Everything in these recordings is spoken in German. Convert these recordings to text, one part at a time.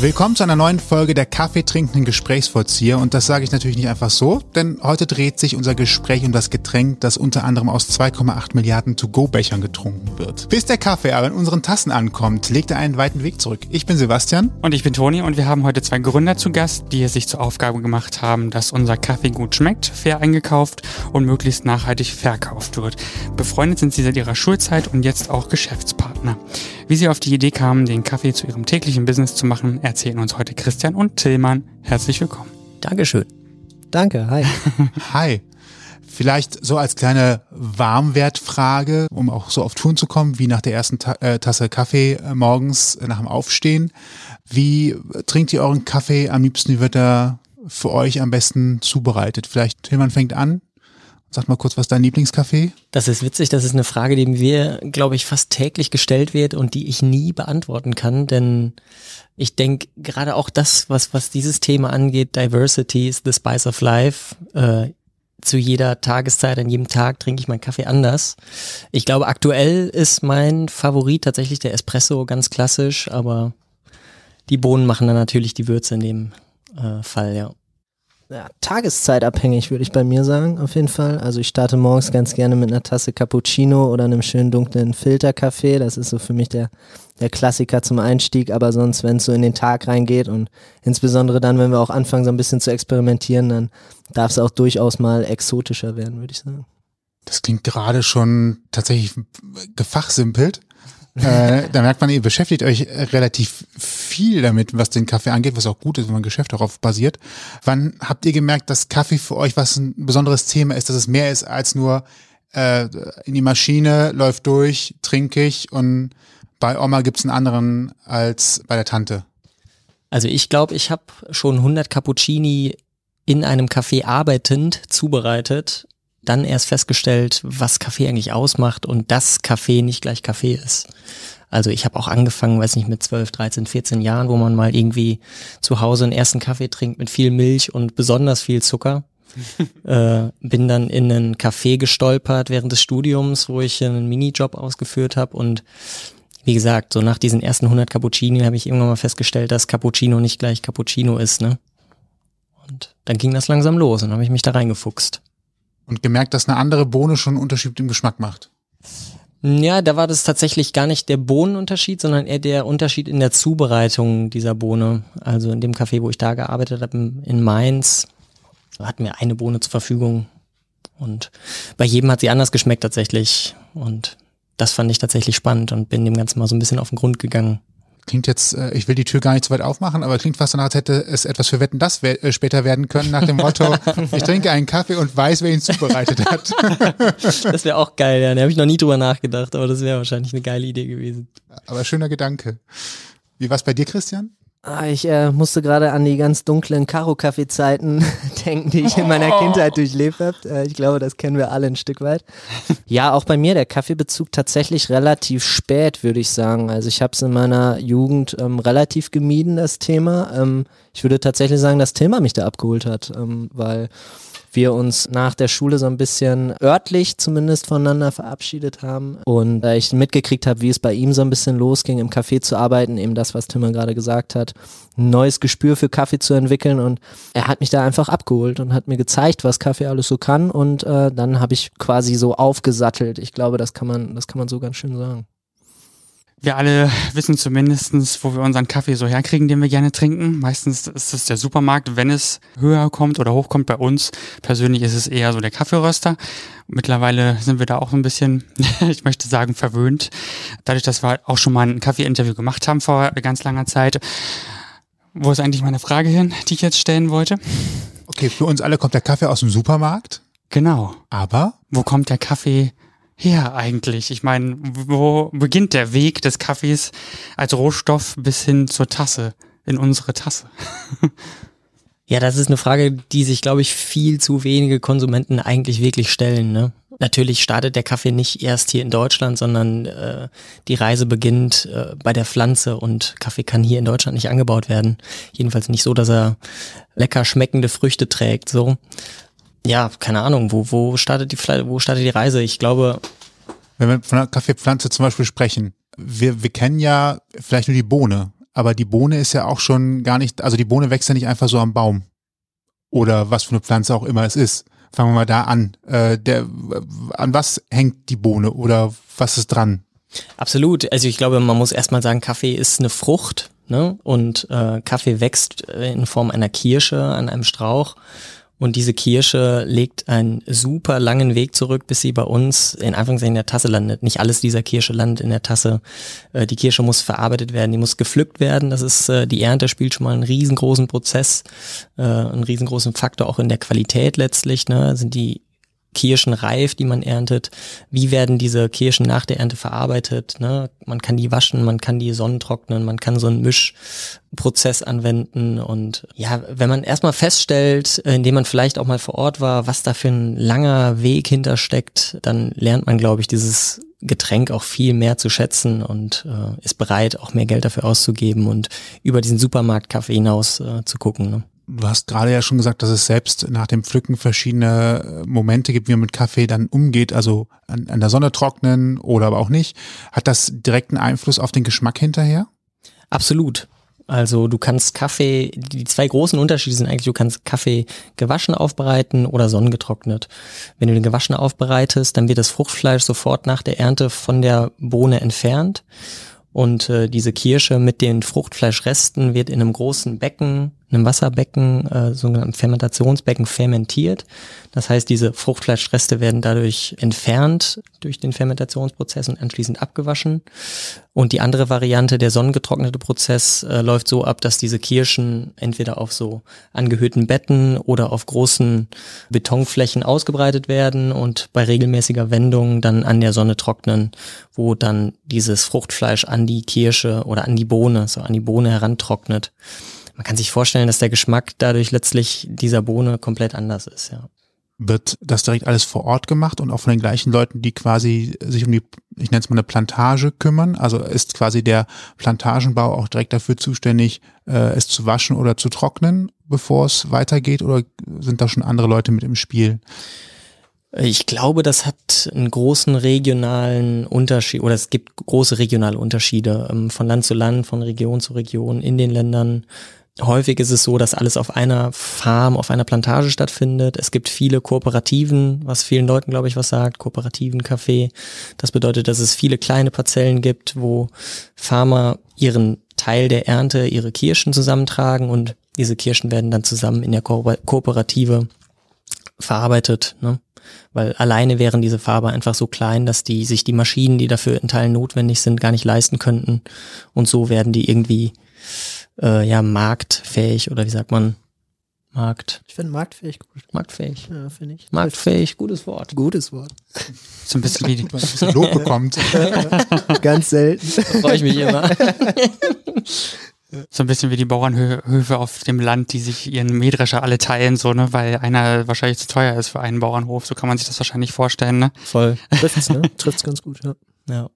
Willkommen zu einer neuen Folge der Kaffeetrinkenden Gesprächsvollzieher und das sage ich natürlich nicht einfach so, denn heute dreht sich unser Gespräch um das Getränk, das unter anderem aus 2,8 Milliarden To-Go-Bechern getrunken wird. Bis der Kaffee aber in unseren Tassen ankommt, legt er einen weiten Weg zurück. Ich bin Sebastian. Und ich bin Toni und wir haben heute zwei Gründer zu Gast, die es sich zur Aufgabe gemacht haben, dass unser Kaffee gut schmeckt, fair eingekauft und möglichst nachhaltig verkauft wird. Befreundet sind sie seit ihrer Schulzeit und jetzt auch Geschäftspartner. Wie sie auf die Idee kamen, den Kaffee zu ihrem täglichen Business zu machen, erzählen uns heute Christian und Tillmann. Herzlich willkommen. Dankeschön. Danke, hi. Hi. Vielleicht so als kleine Warmwertfrage, um auch so auf Touren zu kommen, wie nach der ersten Ta äh, Tasse Kaffee äh, morgens äh, nach dem Aufstehen. Wie trinkt ihr euren Kaffee am liebsten? Wie wird er für euch am besten zubereitet? Vielleicht Tillmann fängt an. Sag mal kurz, was dein Lieblingskaffee? Das ist witzig, das ist eine Frage, die mir, glaube ich, fast täglich gestellt wird und die ich nie beantworten kann, denn ich denke, gerade auch das, was, was dieses Thema angeht, Diversity is the spice of life, äh, zu jeder Tageszeit, an jedem Tag trinke ich meinen Kaffee anders. Ich glaube, aktuell ist mein Favorit tatsächlich der Espresso, ganz klassisch, aber die Bohnen machen dann natürlich die Würze in dem äh, Fall, ja ja, tageszeitabhängig, würde ich bei mir sagen, auf jeden Fall. Also ich starte morgens ganz gerne mit einer Tasse Cappuccino oder einem schönen dunklen Filterkaffee. Das ist so für mich der, der Klassiker zum Einstieg. Aber sonst, wenn es so in den Tag reingeht und insbesondere dann, wenn wir auch anfangen, so ein bisschen zu experimentieren, dann darf es auch durchaus mal exotischer werden, würde ich sagen. Das klingt gerade schon tatsächlich gefachsimpelt äh, da merkt man, ihr beschäftigt euch relativ viel damit, was den Kaffee angeht, was auch gut ist, wenn man Geschäft darauf basiert. Wann habt ihr gemerkt, dass Kaffee für euch was ein besonderes Thema ist, dass es mehr ist als nur äh, in die Maschine, läuft durch, trinke ich und bei Oma gibt's einen anderen als bei der Tante? Also ich glaube, ich habe schon 100 Cappuccini in einem Café arbeitend zubereitet dann erst festgestellt, was Kaffee eigentlich ausmacht und dass Kaffee nicht gleich Kaffee ist. Also ich habe auch angefangen, weiß nicht, mit 12, 13, 14 Jahren, wo man mal irgendwie zu Hause einen ersten Kaffee trinkt mit viel Milch und besonders viel Zucker. äh, bin dann in einen Café gestolpert während des Studiums, wo ich einen Minijob ausgeführt habe und wie gesagt, so nach diesen ersten 100 Cappuccini habe ich irgendwann mal festgestellt, dass Cappuccino nicht gleich Cappuccino ist, ne? Und dann ging das langsam los und habe ich mich da reingefuchst. Und gemerkt, dass eine andere Bohne schon einen Unterschied im Geschmack macht. Ja, da war das tatsächlich gar nicht der Bohnenunterschied, sondern eher der Unterschied in der Zubereitung dieser Bohne. Also in dem Café, wo ich da gearbeitet habe, in Mainz, hatten wir eine Bohne zur Verfügung. Und bei jedem hat sie anders geschmeckt tatsächlich. Und das fand ich tatsächlich spannend und bin dem Ganzen mal so ein bisschen auf den Grund gegangen klingt jetzt, äh, ich will die Tür gar nicht zu weit aufmachen, aber klingt fast danach, als hätte es etwas für Wetten, das äh, später werden können, nach dem Motto, ich trinke einen Kaffee und weiß, wer ihn zubereitet hat. das wäre auch geil, ja. Da habe ich noch nie drüber nachgedacht, aber das wäre wahrscheinlich eine geile Idee gewesen. Aber schöner Gedanke. Wie war es bei dir, Christian? Ah, ich äh, musste gerade an die ganz dunklen Karo-Kaffee-Zeiten denken, die ich in meiner Kindheit durchlebt habe. Äh, ich glaube, das kennen wir alle ein Stück weit. Ja, auch bei mir der Kaffeebezug tatsächlich relativ spät, würde ich sagen. Also ich habe es in meiner Jugend ähm, relativ gemieden, das Thema. Ähm, ich würde tatsächlich sagen, dass Thema mich da abgeholt hat, ähm, weil wir uns nach der Schule so ein bisschen örtlich zumindest voneinander verabschiedet haben und äh, ich mitgekriegt habe, wie es bei ihm so ein bisschen losging, im Café zu arbeiten, eben das, was Timmer gerade gesagt hat, ein neues Gespür für Kaffee zu entwickeln und er hat mich da einfach abgeholt und hat mir gezeigt, was Kaffee alles so kann und äh, dann habe ich quasi so aufgesattelt. Ich glaube, das kann man, das kann man so ganz schön sagen wir alle wissen zumindestens, wo wir unseren Kaffee so herkriegen, den wir gerne trinken. Meistens ist es der Supermarkt, wenn es höher kommt oder hochkommt bei uns. Persönlich ist es eher so der Kaffeeröster. Mittlerweile sind wir da auch ein bisschen, ich möchte sagen, verwöhnt. Dadurch, dass wir auch schon mal ein Kaffee-Interview gemacht haben vor ganz langer Zeit. Wo ist eigentlich meine Frage hin, die ich jetzt stellen wollte? Okay, für uns alle kommt der Kaffee aus dem Supermarkt. Genau. Aber? Wo kommt der Kaffee her eigentlich? Ich meine, wo beginnt der Weg des Kaffees als Rohstoff bis hin zur Tasse, in unsere Tasse? ja, das ist eine Frage, die sich, glaube ich, viel zu wenige Konsumenten eigentlich wirklich stellen. Ne? Natürlich startet der Kaffee nicht erst hier in Deutschland, sondern äh, die Reise beginnt äh, bei der Pflanze und Kaffee kann hier in Deutschland nicht angebaut werden. Jedenfalls nicht so, dass er lecker schmeckende Früchte trägt. So ja, keine Ahnung, wo, wo startet die wo startet die Reise? Ich glaube. Wenn wir von einer Kaffeepflanze zum Beispiel sprechen, wir, wir kennen ja vielleicht nur die Bohne, aber die Bohne ist ja auch schon gar nicht, also die Bohne wächst ja nicht einfach so am Baum. Oder was für eine Pflanze auch immer es ist. Fangen wir mal da an. Äh, der, an was hängt die Bohne oder was ist dran? Absolut. Also ich glaube, man muss erstmal sagen, Kaffee ist eine Frucht. Ne? Und äh, Kaffee wächst in Form einer Kirsche an einem Strauch. Und diese Kirsche legt einen super langen Weg zurück, bis sie bei uns in Anführungszeichen in der Tasse landet. Nicht alles dieser Kirsche landet in der Tasse. Äh, die Kirsche muss verarbeitet werden, die muss gepflückt werden. Das ist, äh, die Ernte spielt schon mal einen riesengroßen Prozess, äh, einen riesengroßen Faktor auch in der Qualität letztlich. Ne? Sind die Kirschen reif, die man erntet? Wie werden diese Kirschen nach der Ernte verarbeitet? Ne? Man kann die waschen, man kann die sonnentrocknen, man kann so einen Mischprozess anwenden. Und ja, wenn man erstmal feststellt, indem man vielleicht auch mal vor Ort war, was da für ein langer Weg hintersteckt, dann lernt man, glaube ich, dieses Getränk auch viel mehr zu schätzen und äh, ist bereit, auch mehr Geld dafür auszugeben und über diesen Supermarktkaffee hinaus äh, zu gucken. Ne? Du hast gerade ja schon gesagt, dass es selbst nach dem Pflücken verschiedene äh, Momente gibt, wie man mit Kaffee dann umgeht, also an, an der Sonne trocknen oder aber auch nicht. Hat das direkten Einfluss auf den Geschmack hinterher? Absolut. Also du kannst Kaffee, die zwei großen Unterschiede sind eigentlich, du kannst Kaffee gewaschen aufbereiten oder sonnengetrocknet. Wenn du den gewaschen aufbereitest, dann wird das Fruchtfleisch sofort nach der Ernte von der Bohne entfernt und äh, diese Kirsche mit den Fruchtfleischresten wird in einem großen Becken einem Wasserbecken, äh, sogenannten Fermentationsbecken, fermentiert. Das heißt, diese Fruchtfleischreste werden dadurch entfernt durch den Fermentationsprozess und anschließend abgewaschen. Und die andere Variante, der sonnengetrocknete Prozess, äh, läuft so ab, dass diese Kirschen entweder auf so angehöhten Betten oder auf großen Betonflächen ausgebreitet werden und bei regelmäßiger Wendung dann an der Sonne trocknen, wo dann dieses Fruchtfleisch an die Kirsche oder an die Bohne, so an die Bohne herantrocknet man kann sich vorstellen, dass der Geschmack dadurch letztlich dieser Bohne komplett anders ist, ja. Wird das direkt alles vor Ort gemacht und auch von den gleichen Leuten, die quasi sich um die, ich nenne es mal eine Plantage kümmern? Also ist quasi der Plantagenbau auch direkt dafür zuständig, äh, es zu waschen oder zu trocknen, bevor es weitergeht? Oder sind da schon andere Leute mit im Spiel? Ich glaube, das hat einen großen regionalen Unterschied oder es gibt große regionale Unterschiede ähm, von Land zu Land, von Region zu Region in den Ländern. Häufig ist es so, dass alles auf einer Farm, auf einer Plantage stattfindet. Es gibt viele Kooperativen, was vielen Leuten, glaube ich, was sagt, Kooperativen Kaffee. Das bedeutet, dass es viele kleine Parzellen gibt, wo Farmer ihren Teil der Ernte, ihre Kirschen zusammentragen und diese Kirschen werden dann zusammen in der Ko Kooperative verarbeitet. Ne? Weil alleine wären diese Farbe einfach so klein, dass die sich die Maschinen, die dafür in Teilen notwendig sind, gar nicht leisten könnten. Und so werden die irgendwie äh, ja marktfähig oder wie sagt man? Markt. Ich finde marktfähig gut. Marktfähig. Ja, finde ich. Marktfähig, gutes Wort. Gutes Wort. So ein bisschen wie die, ein bisschen Lob bekommt. Ganz selten. Freue ich mich immer. so ein bisschen wie die Bauernhöfe auf dem Land, die sich ihren Mähdrescher alle teilen, so, ne, weil einer wahrscheinlich zu teuer ist für einen Bauernhof. So kann man sich das wahrscheinlich vorstellen, ne? Voll. Trifft's, ne? Trifft's ganz gut, ja. Ja.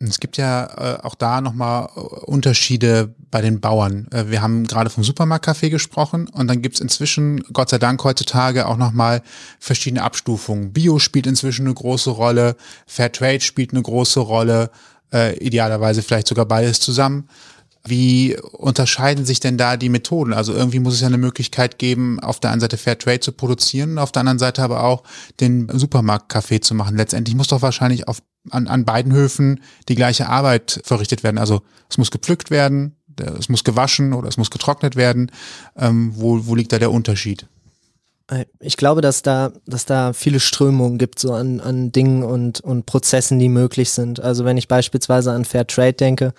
Es gibt ja äh, auch da nochmal äh, Unterschiede bei den Bauern. Äh, wir haben gerade vom Supermarktkaffee gesprochen und dann gibt's inzwischen, Gott sei Dank heutzutage, auch nochmal verschiedene Abstufungen. Bio spielt inzwischen eine große Rolle, Fairtrade spielt eine große Rolle, äh, idealerweise vielleicht sogar beides zusammen. Wie unterscheiden sich denn da die Methoden? Also irgendwie muss es ja eine Möglichkeit geben, auf der einen Seite Fairtrade zu produzieren, auf der anderen Seite aber auch den Supermarktkaffee zu machen. Letztendlich muss doch wahrscheinlich auf, an, an beiden Höfen die gleiche Arbeit verrichtet werden. Also es muss gepflückt werden, es muss gewaschen oder es muss getrocknet werden. Ähm, wo, wo liegt da der Unterschied? Ich glaube, dass da, dass da viele Strömungen gibt, so an, an Dingen und, und Prozessen, die möglich sind. Also wenn ich beispielsweise an Fair Trade denke,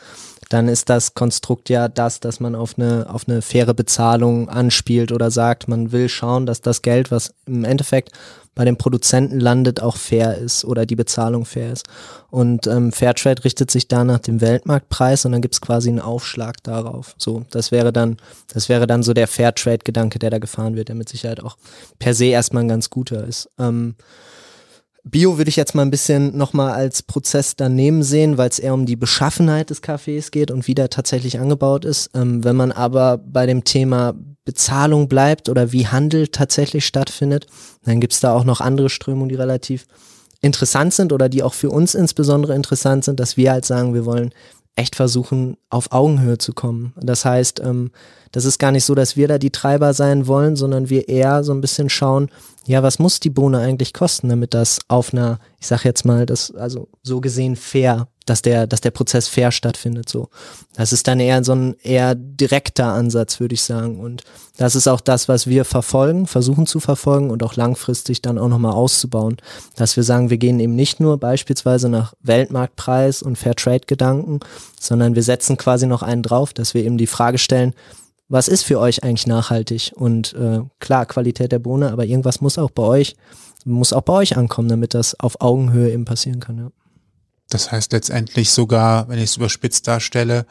dann ist das Konstrukt ja das, dass man auf eine, auf eine faire Bezahlung anspielt oder sagt, man will schauen, dass das Geld, was im Endeffekt bei den Produzenten landet, auch fair ist oder die Bezahlung fair ist. Und ähm, Fairtrade richtet sich da nach dem Weltmarktpreis und dann gibt's quasi einen Aufschlag darauf. So, das wäre dann, das wäre dann so der Fairtrade-Gedanke, der da gefahren wird, der mit Sicherheit auch per se erstmal ein ganz guter ist. Ähm, Bio würde ich jetzt mal ein bisschen nochmal als Prozess daneben sehen, weil es eher um die Beschaffenheit des Kaffees geht und wie der tatsächlich angebaut ist. Ähm, wenn man aber bei dem Thema Bezahlung bleibt oder wie Handel tatsächlich stattfindet, dann gibt es da auch noch andere Strömungen, die relativ interessant sind oder die auch für uns insbesondere interessant sind, dass wir halt sagen, wir wollen echt versuchen, auf Augenhöhe zu kommen. Das heißt, ähm, das ist gar nicht so, dass wir da die Treiber sein wollen, sondern wir eher so ein bisschen schauen, ja, was muss die Bohne eigentlich kosten, damit das auf einer, ich sag jetzt mal, das, also so gesehen fair, dass der, dass der Prozess fair stattfindet, so. Das ist dann eher so ein eher direkter Ansatz, würde ich sagen. Und das ist auch das, was wir verfolgen, versuchen zu verfolgen und auch langfristig dann auch nochmal auszubauen. Dass wir sagen, wir gehen eben nicht nur beispielsweise nach Weltmarktpreis und Fairtrade-Gedanken, sondern wir setzen quasi noch einen drauf, dass wir eben die Frage stellen, was ist für euch eigentlich nachhaltig? Und äh, klar, Qualität der Bohne, aber irgendwas muss auch bei euch, muss auch bei euch ankommen, damit das auf Augenhöhe eben passieren kann. Ja. Das heißt letztendlich sogar, wenn ich es überspitzt darstelle,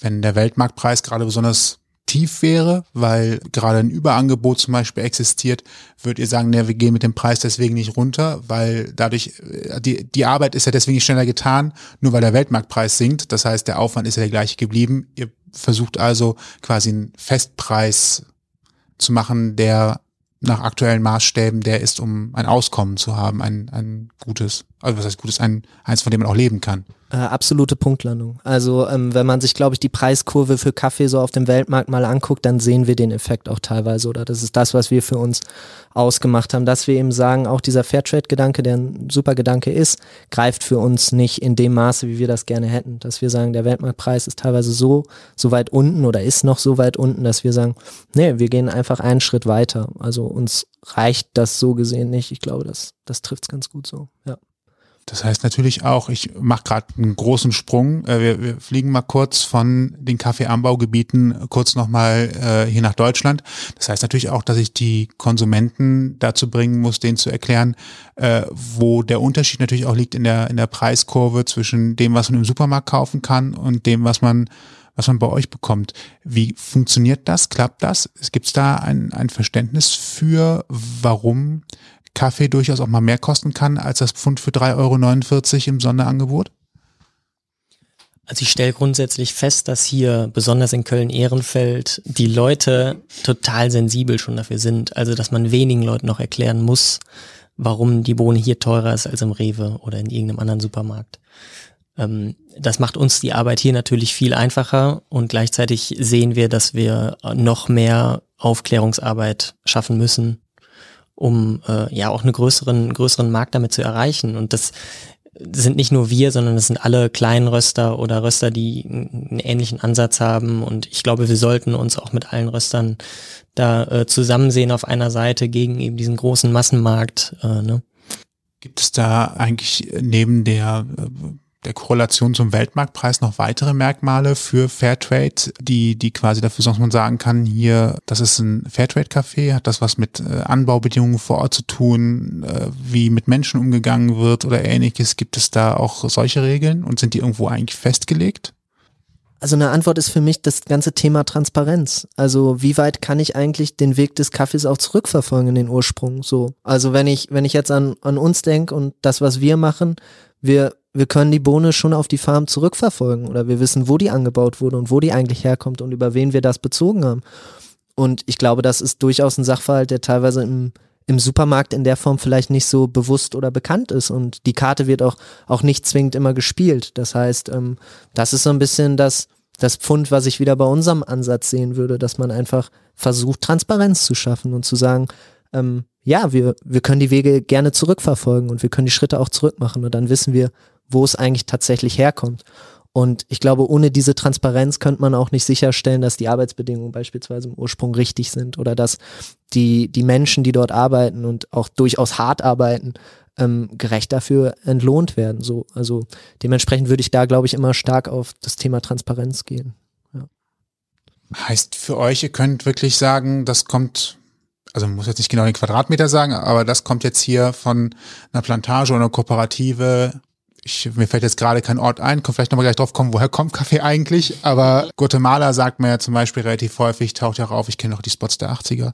wenn der Weltmarktpreis gerade besonders tief wäre, weil gerade ein Überangebot zum Beispiel existiert, würdet ihr sagen, ne, wir gehen mit dem Preis deswegen nicht runter, weil dadurch, äh, die, die Arbeit ist ja deswegen nicht schneller getan, nur weil der Weltmarktpreis sinkt. Das heißt, der Aufwand ist ja der gleiche geblieben. Ihr versucht also quasi einen Festpreis zu machen, der nach aktuellen Maßstäben der ist, um ein Auskommen zu haben, ein, ein gutes, also was heißt gutes, ein, eins, von dem man auch leben kann. Äh, absolute Punktlandung. Also ähm, wenn man sich, glaube ich, die Preiskurve für Kaffee so auf dem Weltmarkt mal anguckt, dann sehen wir den Effekt auch teilweise. Oder das ist das, was wir für uns ausgemacht haben, dass wir eben sagen, auch dieser Fairtrade-Gedanke, der ein super Gedanke ist, greift für uns nicht in dem Maße, wie wir das gerne hätten. Dass wir sagen, der Weltmarktpreis ist teilweise so, so weit unten oder ist noch so weit unten, dass wir sagen, nee, wir gehen einfach einen Schritt weiter. Also uns reicht das so gesehen nicht. Ich glaube, das, das trifft es ganz gut so, ja. Das heißt natürlich auch, ich mache gerade einen großen Sprung. Äh, wir, wir fliegen mal kurz von den Kaffeeanbaugebieten kurz nochmal äh, hier nach Deutschland. Das heißt natürlich auch, dass ich die Konsumenten dazu bringen muss, denen zu erklären, äh, wo der Unterschied natürlich auch liegt in der, in der Preiskurve zwischen dem, was man im Supermarkt kaufen kann und dem, was man was man bei euch bekommt. Wie funktioniert das? Klappt das? Gibt es da ein, ein Verständnis für, warum Kaffee durchaus auch mal mehr kosten kann als das Pfund für 3,49 Euro im Sonderangebot? Also ich stelle grundsätzlich fest, dass hier besonders in Köln-Ehrenfeld die Leute total sensibel schon dafür sind. Also dass man wenigen Leuten noch erklären muss, warum die Bohne hier teurer ist als im Rewe oder in irgendeinem anderen Supermarkt. Ähm, das macht uns die Arbeit hier natürlich viel einfacher und gleichzeitig sehen wir, dass wir noch mehr Aufklärungsarbeit schaffen müssen, um äh, ja auch einen größeren, größeren Markt damit zu erreichen. Und das sind nicht nur wir, sondern es sind alle kleinen Röster oder Röster, die einen ähnlichen Ansatz haben. Und ich glaube, wir sollten uns auch mit allen Röstern da äh, zusammen sehen auf einer Seite gegen eben diesen großen Massenmarkt. Äh, ne? Gibt es da eigentlich neben der äh, der Korrelation zum Weltmarktpreis noch weitere Merkmale für Fairtrade, die, die quasi dafür sorgen, man sagen kann, hier, das ist ein Fairtrade-Café, hat das was mit äh, Anbaubedingungen vor Ort zu tun, äh, wie mit Menschen umgegangen wird oder ähnliches. Gibt es da auch solche Regeln und sind die irgendwo eigentlich festgelegt? Also eine Antwort ist für mich das ganze Thema Transparenz. Also wie weit kann ich eigentlich den Weg des Kaffees auch zurückverfolgen in den Ursprung? So, also wenn ich wenn ich jetzt an an uns denke und das was wir machen, wir wir können die Bohne schon auf die Farm zurückverfolgen oder wir wissen, wo die angebaut wurde und wo die eigentlich herkommt und über wen wir das bezogen haben. Und ich glaube, das ist durchaus ein Sachverhalt, der teilweise im, im Supermarkt in der Form vielleicht nicht so bewusst oder bekannt ist. Und die Karte wird auch, auch nicht zwingend immer gespielt. Das heißt, ähm, das ist so ein bisschen das, das Pfund, was ich wieder bei unserem Ansatz sehen würde, dass man einfach versucht, Transparenz zu schaffen und zu sagen, ähm, ja, wir, wir können die Wege gerne zurückverfolgen und wir können die Schritte auch zurückmachen und dann wissen wir, wo es eigentlich tatsächlich herkommt. Und ich glaube, ohne diese Transparenz könnte man auch nicht sicherstellen, dass die Arbeitsbedingungen beispielsweise im Ursprung richtig sind oder dass die, die Menschen, die dort arbeiten und auch durchaus hart arbeiten, ähm, gerecht dafür entlohnt werden. So, also dementsprechend würde ich da, glaube ich, immer stark auf das Thema Transparenz gehen. Ja. Heißt für euch, ihr könnt wirklich sagen, das kommt also man muss jetzt nicht genau den Quadratmeter sagen, aber das kommt jetzt hier von einer Plantage oder einer Kooperative ich, mir fällt jetzt gerade kein Ort ein, kann vielleicht nochmal gleich drauf kommen, woher kommt Kaffee eigentlich, aber Guatemala sagt man ja zum Beispiel relativ häufig, taucht ja auch auf, ich kenne auch die Spots der 80er.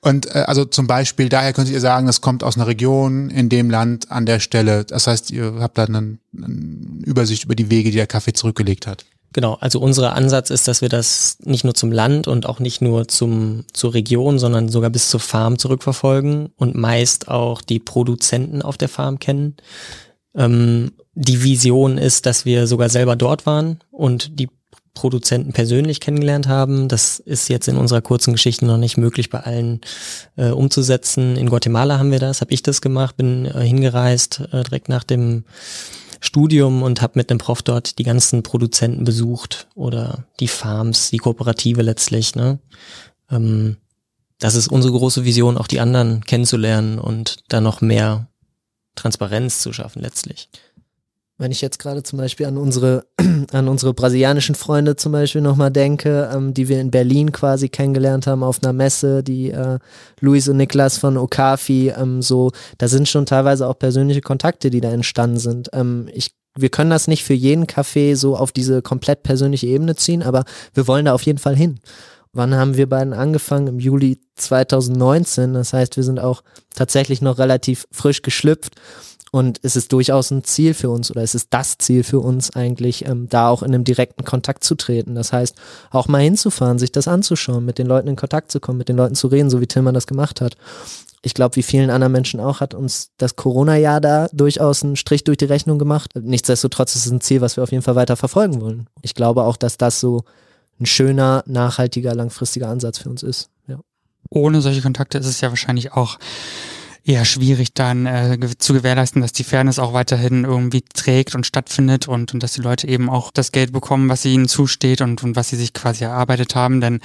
Und äh, also zum Beispiel, daher könntet ihr sagen, das kommt aus einer Region in dem Land an der Stelle. Das heißt, ihr habt da eine, eine Übersicht über die Wege, die der Kaffee zurückgelegt hat. Genau, also unser Ansatz ist, dass wir das nicht nur zum Land und auch nicht nur zum, zur Region, sondern sogar bis zur Farm zurückverfolgen und meist auch die Produzenten auf der Farm kennen. Ähm, die Vision ist, dass wir sogar selber dort waren und die Produzenten persönlich kennengelernt haben. Das ist jetzt in unserer kurzen Geschichte noch nicht möglich bei allen äh, umzusetzen. In Guatemala haben wir das, habe ich das gemacht, bin äh, hingereist äh, direkt nach dem Studium und habe mit einem Prof dort die ganzen Produzenten besucht oder die Farms, die Kooperative letztlich. Ne? Ähm, das ist unsere große Vision, auch die anderen kennenzulernen und da noch mehr Transparenz zu schaffen letztlich. Wenn ich jetzt gerade zum Beispiel an unsere, an unsere brasilianischen Freunde zum Beispiel nochmal denke, ähm, die wir in Berlin quasi kennengelernt haben auf einer Messe, die äh, Luis und Niklas von Okafi, ähm, so, da sind schon teilweise auch persönliche Kontakte, die da entstanden sind. Ähm, ich wir können das nicht für jeden Café so auf diese komplett persönliche Ebene ziehen, aber wir wollen da auf jeden Fall hin. Wann haben wir beiden angefangen? Im Juli 2019. Das heißt, wir sind auch tatsächlich noch relativ frisch geschlüpft. Und es ist durchaus ein Ziel für uns oder es ist das Ziel für uns eigentlich, ähm, da auch in einem direkten Kontakt zu treten. Das heißt, auch mal hinzufahren, sich das anzuschauen, mit den Leuten in Kontakt zu kommen, mit den Leuten zu reden, so wie Tillmann das gemacht hat. Ich glaube, wie vielen anderen Menschen auch, hat uns das Corona-Jahr da durchaus einen Strich durch die Rechnung gemacht. Nichtsdestotrotz ist es ein Ziel, was wir auf jeden Fall weiter verfolgen wollen. Ich glaube auch, dass das so ein schöner, nachhaltiger, langfristiger Ansatz für uns ist. Ja. Ohne solche Kontakte ist es ja wahrscheinlich auch eher schwierig dann äh, zu gewährleisten, dass die Fairness auch weiterhin irgendwie trägt und stattfindet und, und dass die Leute eben auch das Geld bekommen, was ihnen zusteht und, und was sie sich quasi erarbeitet haben. Denn,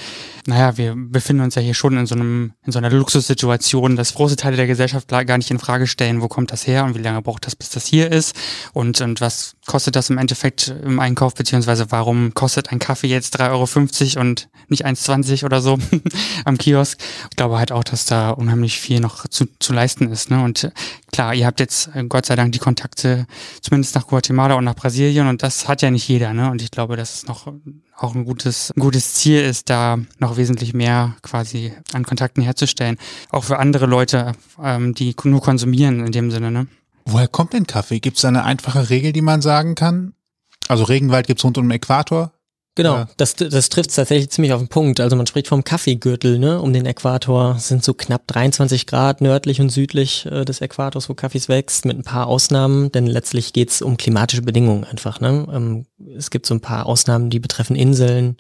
naja, wir befinden uns ja hier schon in so einem, in so einer Luxussituation, dass große Teile der Gesellschaft gar nicht in Frage stellen, wo kommt das her und wie lange braucht das, bis das hier ist und, und was kostet das im Endeffekt im Einkauf, beziehungsweise warum kostet ein Kaffee jetzt 3,50 Euro und nicht 1,20 oder so am Kiosk. Ich glaube halt auch, dass da unheimlich viel noch zu, zu leisten ist. Ne? Und klar, ihr habt jetzt äh, Gott sei Dank die Kontakte zumindest nach Guatemala und nach Brasilien und das hat ja nicht jeder. Ne? Und ich glaube, dass es noch auch ein gutes, ein gutes Ziel ist, da noch wesentlich mehr quasi an Kontakten herzustellen. Auch für andere Leute, ähm, die nur konsumieren in dem Sinne. Ne? Woher kommt denn Kaffee? Gibt es eine einfache Regel, die man sagen kann? Also Regenwald gibt es rund um den Äquator. Genau, ja. das, das trifft tatsächlich ziemlich auf den Punkt. Also man spricht vom Kaffeegürtel, ne, um den Äquator. Es sind so knapp 23 Grad nördlich und südlich äh, des Äquators, wo Kaffees wächst, mit ein paar Ausnahmen, denn letztlich geht's um klimatische Bedingungen einfach. Ne? Ähm, es gibt so ein paar Ausnahmen, die betreffen Inseln,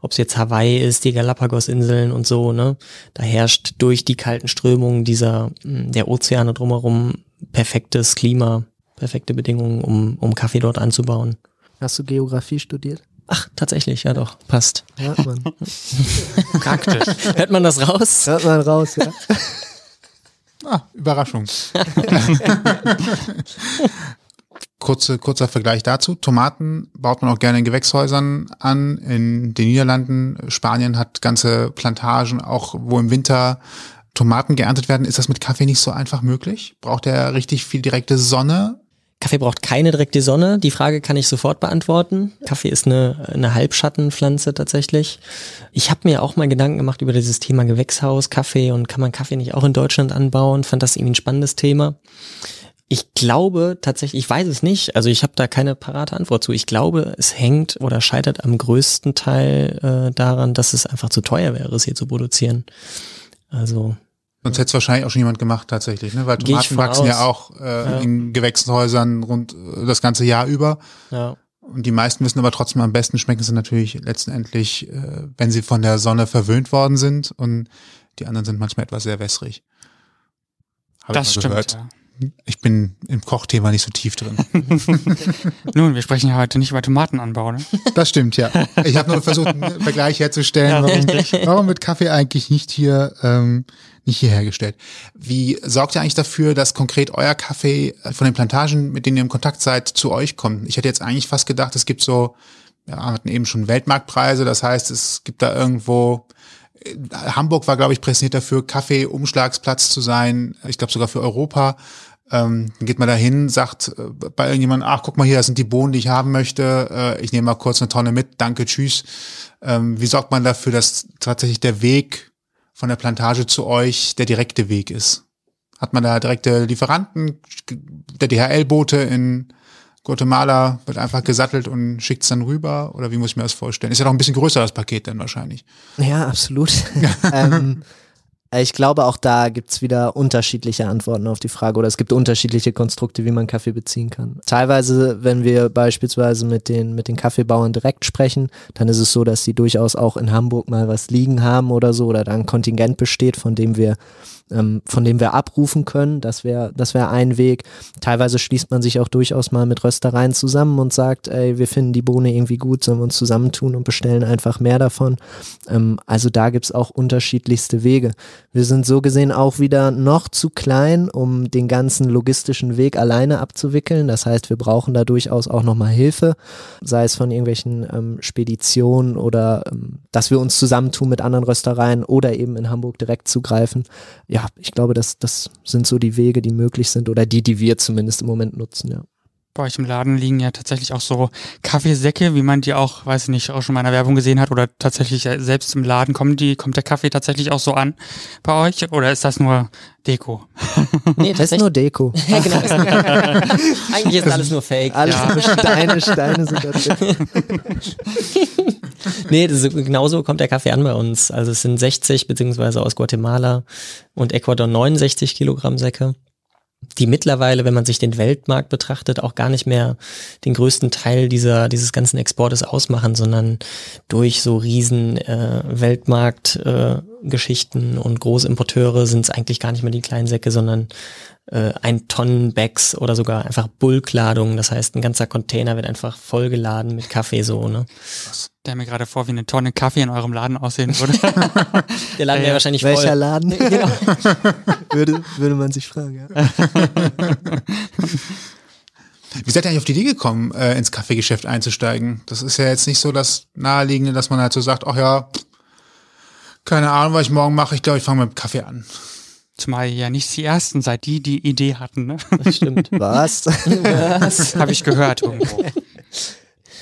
ob es jetzt Hawaii ist, die Galapagos-Inseln und so. Ne? Da herrscht durch die kalten Strömungen dieser der Ozeane drumherum perfektes Klima, perfekte Bedingungen, um, um Kaffee dort anzubauen. Hast du Geografie studiert? Ach, tatsächlich, ja doch, passt. Ja, man. Praktisch. Hört man das raus? Hört man raus, ja. Ah, Überraschung. Kurze, kurzer Vergleich dazu. Tomaten baut man auch gerne in Gewächshäusern an. In den Niederlanden, Spanien hat ganze Plantagen, auch wo im Winter Tomaten geerntet werden. Ist das mit Kaffee nicht so einfach möglich? Braucht er richtig viel direkte Sonne? Kaffee braucht keine direkte Sonne. Die Frage kann ich sofort beantworten. Kaffee ist eine, eine Halbschattenpflanze tatsächlich. Ich habe mir auch mal Gedanken gemacht über dieses Thema Gewächshaus, Kaffee und kann man Kaffee nicht auch in Deutschland anbauen? Fand das irgendwie ein spannendes Thema. Ich glaube tatsächlich, ich weiß es nicht, also ich habe da keine parate Antwort zu. Ich glaube, es hängt oder scheitert am größten Teil äh, daran, dass es einfach zu teuer wäre, es hier zu produzieren. Also Sonst hätte es wahrscheinlich auch schon jemand gemacht tatsächlich, ne? Weil Tomaten wachsen ja auch äh, ja. in Gewächshäusern rund äh, das ganze Jahr über. Ja. Und die meisten wissen aber trotzdem am besten schmecken sie natürlich letztendlich, äh, wenn sie von der Sonne verwöhnt worden sind. Und die anderen sind manchmal etwas sehr wässrig. Hab das stimmt. Ja. Ich bin im Kochthema nicht so tief drin. Nun, wir sprechen ja heute nicht über Tomatenanbau, ne? Das stimmt, ja. Ich habe nur versucht, einen Vergleich herzustellen, ja, warum, warum wird Kaffee eigentlich nicht hier ähm, nicht hier hergestellt. Wie sorgt ihr eigentlich dafür, dass konkret euer Kaffee von den Plantagen, mit denen ihr im Kontakt seid, zu euch kommt? Ich hätte jetzt eigentlich fast gedacht, es gibt so, ja, wir hatten eben schon Weltmarktpreise, das heißt, es gibt da irgendwo Hamburg war, glaube ich, präsentiert dafür, Kaffee-Umschlagsplatz zu sein. Ich glaube sogar für Europa. Ähm, dann geht man da hin, sagt äh, bei irgendjemandem, ach, guck mal hier, das sind die Bohnen, die ich haben möchte. Äh, ich nehme mal kurz eine Tonne mit, danke, tschüss. Ähm, wie sorgt man dafür, dass tatsächlich der Weg von der Plantage zu euch der direkte Weg ist? Hat man da direkte Lieferanten, der DHL-Bote in Guatemala wird einfach gesattelt und schickt es dann rüber? Oder wie muss ich mir das vorstellen? Ist ja doch ein bisschen größer das Paket dann wahrscheinlich. Ja, absolut. ähm, ich glaube, auch da gibt's wieder unterschiedliche Antworten auf die Frage oder es gibt unterschiedliche Konstrukte, wie man Kaffee beziehen kann. Teilweise, wenn wir beispielsweise mit den, mit den Kaffeebauern direkt sprechen, dann ist es so, dass sie durchaus auch in Hamburg mal was liegen haben oder so oder da ein Kontingent besteht, von dem wir ähm, von dem wir abrufen können. Das wäre das wäre ein Weg. Teilweise schließt man sich auch durchaus mal mit Röstereien zusammen und sagt, ey, wir finden die Bohne irgendwie gut, sollen wir uns zusammentun und bestellen einfach mehr davon. Ähm, also da gibt's auch unterschiedlichste Wege. Wir sind so gesehen auch wieder noch zu klein, um den ganzen logistischen Weg alleine abzuwickeln. Das heißt, wir brauchen da durchaus auch nochmal Hilfe, sei es von irgendwelchen ähm, Speditionen oder ähm, dass wir uns zusammentun mit anderen Röstereien oder eben in Hamburg direkt zugreifen. Ja, ich glaube, das, das sind so die Wege, die möglich sind oder die, die wir zumindest im Moment nutzen, ja. Bei euch im Laden liegen ja tatsächlich auch so Kaffeesäcke, wie man die auch, weiß ich nicht, auch schon mal in der Werbung gesehen hat oder tatsächlich selbst im Laden kommen die, kommt der Kaffee tatsächlich auch so an bei euch oder ist das nur Deko? Nee, das ist nur Deko. ja, genau. Eigentlich ist alles nur Fake. Alles Ja. nur Steine, Steine sind da drin. Nee, das ist, genauso kommt der Kaffee an bei uns. Also es sind 60 beziehungsweise aus Guatemala und Ecuador 69 Kilogramm Säcke, die mittlerweile, wenn man sich den Weltmarkt betrachtet, auch gar nicht mehr den größten Teil dieser dieses ganzen Exportes ausmachen, sondern durch so riesen äh, Weltmarktgeschichten äh, und Großimporteure sind es eigentlich gar nicht mehr die kleinen Säcke, sondern äh, ein Tonnen Bags oder sogar einfach Bulkladungen. Das heißt, ein ganzer Container wird einfach vollgeladen mit Kaffee so, ne? Stell mir gerade vor, wie eine Tonne Kaffee in eurem Laden aussehen würde. Der Laden Ja, wäre wahrscheinlich Welcher voll. Laden? Genau. würde, würde man sich fragen, ja. Wie seid ihr eigentlich auf die Idee gekommen, äh, ins Kaffeegeschäft einzusteigen? Das ist ja jetzt nicht so das Naheliegende, dass man halt so sagt, ach ja, keine Ahnung, was ich morgen mache. Ich glaube, ich fange mit dem Kaffee an. Zumal ja nicht die Ersten seid, die die Idee hatten, ne? Das stimmt. Was? Habe ich gehört irgendwo.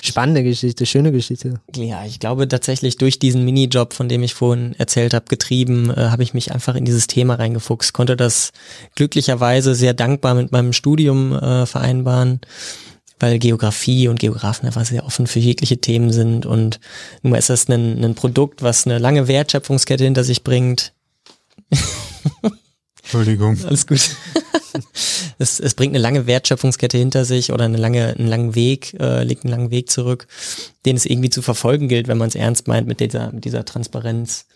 Spannende Geschichte, schöne Geschichte. Ja, ich glaube tatsächlich durch diesen Minijob, von dem ich vorhin erzählt habe, getrieben, äh, habe ich mich einfach in dieses Thema reingefuchst, konnte das glücklicherweise sehr dankbar mit meinem Studium äh, vereinbaren, weil Geografie und Geografen einfach sehr offen für jegliche Themen sind und nun mal ist das ein, ein Produkt, was eine lange Wertschöpfungskette hinter sich bringt. Entschuldigung. Alles gut. es, es bringt eine lange Wertschöpfungskette hinter sich oder eine lange, einen langen Weg, äh, legt einen langen Weg zurück, den es irgendwie zu verfolgen gilt, wenn man es ernst meint mit dieser, mit dieser Transparenz.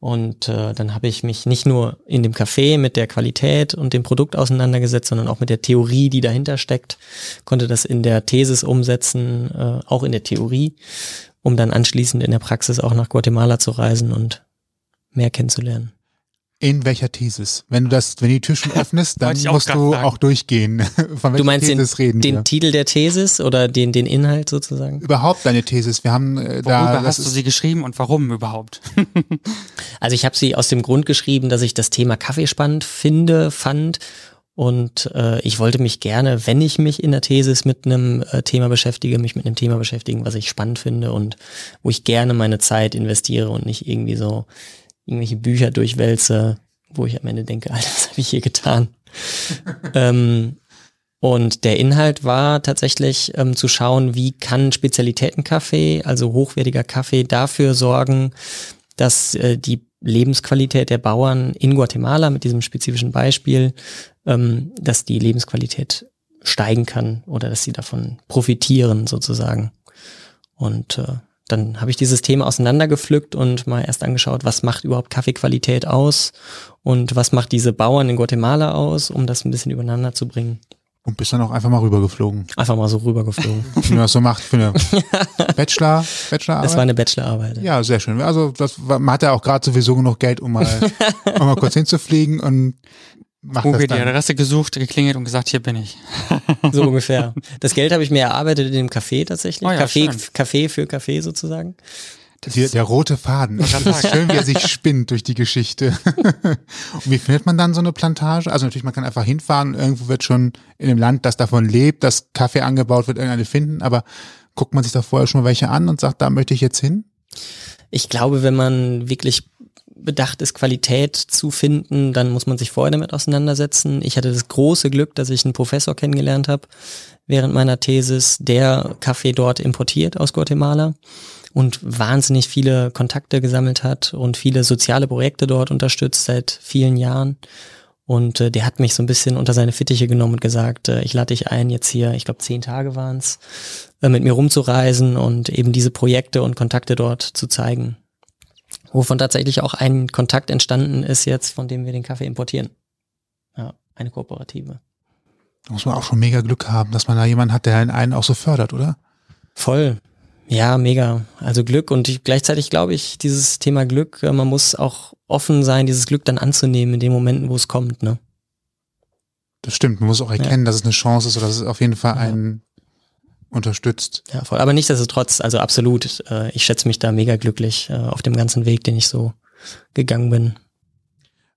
Und äh, dann habe ich mich nicht nur in dem Café mit der Qualität und dem Produkt auseinandergesetzt, sondern auch mit der Theorie, die dahinter steckt, konnte das in der Thesis umsetzen, äh, auch in der Theorie, um dann anschließend in der Praxis auch nach Guatemala zu reisen und mehr kennenzulernen. In welcher Thesis? Wenn du das, wenn du die Tür schon öffnest, dann musst du sagen. auch durchgehen. Von welcher Du meinst den, Thesis reden den wir? Titel der Thesis oder den, den Inhalt sozusagen? Überhaupt deine Thesis. Wir haben äh, Worüber da, das hast du sie geschrieben und warum überhaupt? Also ich habe sie aus dem Grund geschrieben, dass ich das Thema Kaffee spannend finde, fand und äh, ich wollte mich gerne, wenn ich mich in der Thesis mit einem äh, Thema beschäftige, mich mit einem Thema beschäftigen, was ich spannend finde und wo ich gerne meine Zeit investiere und nicht irgendwie so irgendwelche Bücher durchwälze, wo ich am Ende denke, Alter, was habe ich hier getan? ähm, und der Inhalt war tatsächlich ähm, zu schauen, wie kann Spezialitätenkaffee, also hochwertiger Kaffee, dafür sorgen, dass äh, die Lebensqualität der Bauern in Guatemala mit diesem spezifischen Beispiel, ähm, dass die Lebensqualität steigen kann oder dass sie davon profitieren sozusagen. Und äh, dann habe ich dieses Thema auseinandergepflückt und mal erst angeschaut, was macht überhaupt Kaffeequalität aus und was macht diese Bauern in Guatemala aus, um das ein bisschen übereinander zu bringen. und bist dann auch einfach mal rübergeflogen. Einfach mal so rübergeflogen. Wie man das so macht für eine Bachelor, Bachelorarbeit. Das war eine Bachelorarbeit. Ja, sehr schön. Also das war, man hat ja auch gerade sowieso genug Geld, um mal, um mal kurz hinzufliegen und macht Google die. Adresse gesucht, geklingelt und gesagt, hier bin ich. So ungefähr. Das Geld habe ich mir erarbeitet in dem Café tatsächlich. Oh ja, Café. Café für Café sozusagen. Die, der rote Faden. Das ist schön, wie er sich spinnt durch die Geschichte. und wie findet man dann so eine Plantage? Also natürlich, man kann einfach hinfahren, irgendwo wird schon in dem Land, das davon lebt, dass Kaffee angebaut wird, irgendeine finden, aber guckt man sich da vorher schon mal welche an und sagt, da möchte ich jetzt hin? Ich glaube, wenn man wirklich bedacht ist, Qualität zu finden, dann muss man sich vorher damit auseinandersetzen. Ich hatte das große Glück, dass ich einen Professor kennengelernt habe während meiner Thesis, der Kaffee dort importiert aus Guatemala und wahnsinnig viele Kontakte gesammelt hat und viele soziale Projekte dort unterstützt seit vielen Jahren. Und äh, der hat mich so ein bisschen unter seine Fittiche genommen und gesagt, äh, ich lade dich ein, jetzt hier, ich glaube zehn Tage waren's, äh, mit mir rumzureisen und eben diese Projekte und Kontakte dort zu zeigen. Wovon tatsächlich auch ein Kontakt entstanden ist jetzt, von dem wir den Kaffee importieren. Ja, eine Kooperative. Da muss man auch schon mega Glück haben, dass man da jemanden hat, der einen auch so fördert, oder? Voll. Ja, mega. Also Glück und ich, gleichzeitig glaube ich, dieses Thema Glück, äh, man muss auch offen sein, dieses Glück dann anzunehmen in den Momenten, wo es kommt, ne? Das stimmt. Man muss auch erkennen, ja. dass es eine Chance ist oder dass es auf jeden Fall einen unterstützt. Ja, voll. Aber nichtsdestotrotz, also absolut. Äh, ich schätze mich da mega glücklich äh, auf dem ganzen Weg, den ich so gegangen bin.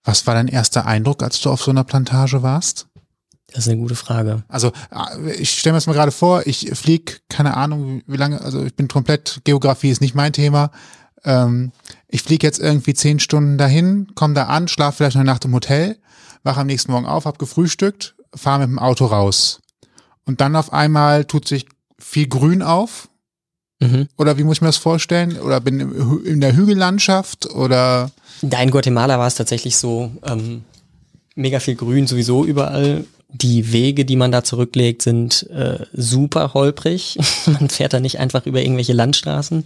Was war dein erster Eindruck, als du auf so einer Plantage warst? Das ist eine gute Frage. Also äh, ich stelle mir das mal gerade vor, ich fliege, keine Ahnung, wie lange, also ich bin komplett, Geografie ist nicht mein Thema. Ähm, ich fliege jetzt irgendwie zehn Stunden dahin, komme da an, schlafe vielleicht eine Nacht im Hotel, wache am nächsten Morgen auf, hab gefrühstückt, fahre mit dem Auto raus. Und dann auf einmal tut sich viel Grün auf. Mhm. Oder wie muss ich mir das vorstellen? Oder bin in der Hügellandschaft oder? Da in Guatemala war es tatsächlich so, ähm, mega viel Grün sowieso überall die Wege, die man da zurücklegt, sind äh, super holprig. man fährt da nicht einfach über irgendwelche Landstraßen,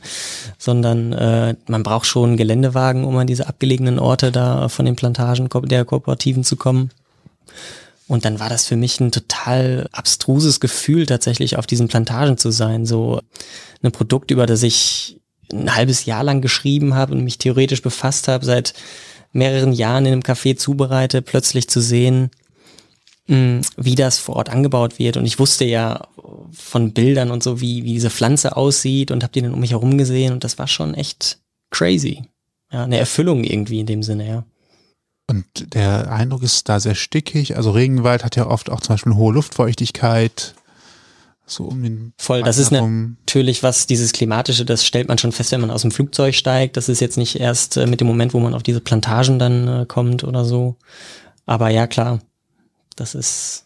sondern äh, man braucht schon Geländewagen, um an diese abgelegenen Orte da von den Plantagen der Kooperativen zu kommen. Und dann war das für mich ein total abstruses Gefühl, tatsächlich auf diesen Plantagen zu sein. So ein Produkt, über das ich ein halbes Jahr lang geschrieben habe und mich theoretisch befasst habe, seit mehreren Jahren in einem Café zubereite, plötzlich zu sehen, wie das vor Ort angebaut wird. Und ich wusste ja von Bildern und so, wie, wie diese Pflanze aussieht und habe die dann um mich herum gesehen und das war schon echt crazy. Ja, eine Erfüllung irgendwie in dem Sinne, ja. Und der Eindruck ist da sehr stickig. Also Regenwald hat ja oft auch zum Beispiel hohe Luftfeuchtigkeit. So um den Voll, das ist natürlich was, dieses Klimatische, das stellt man schon fest, wenn man aus dem Flugzeug steigt. Das ist jetzt nicht erst äh, mit dem Moment, wo man auf diese Plantagen dann äh, kommt oder so. Aber ja, klar, das ist,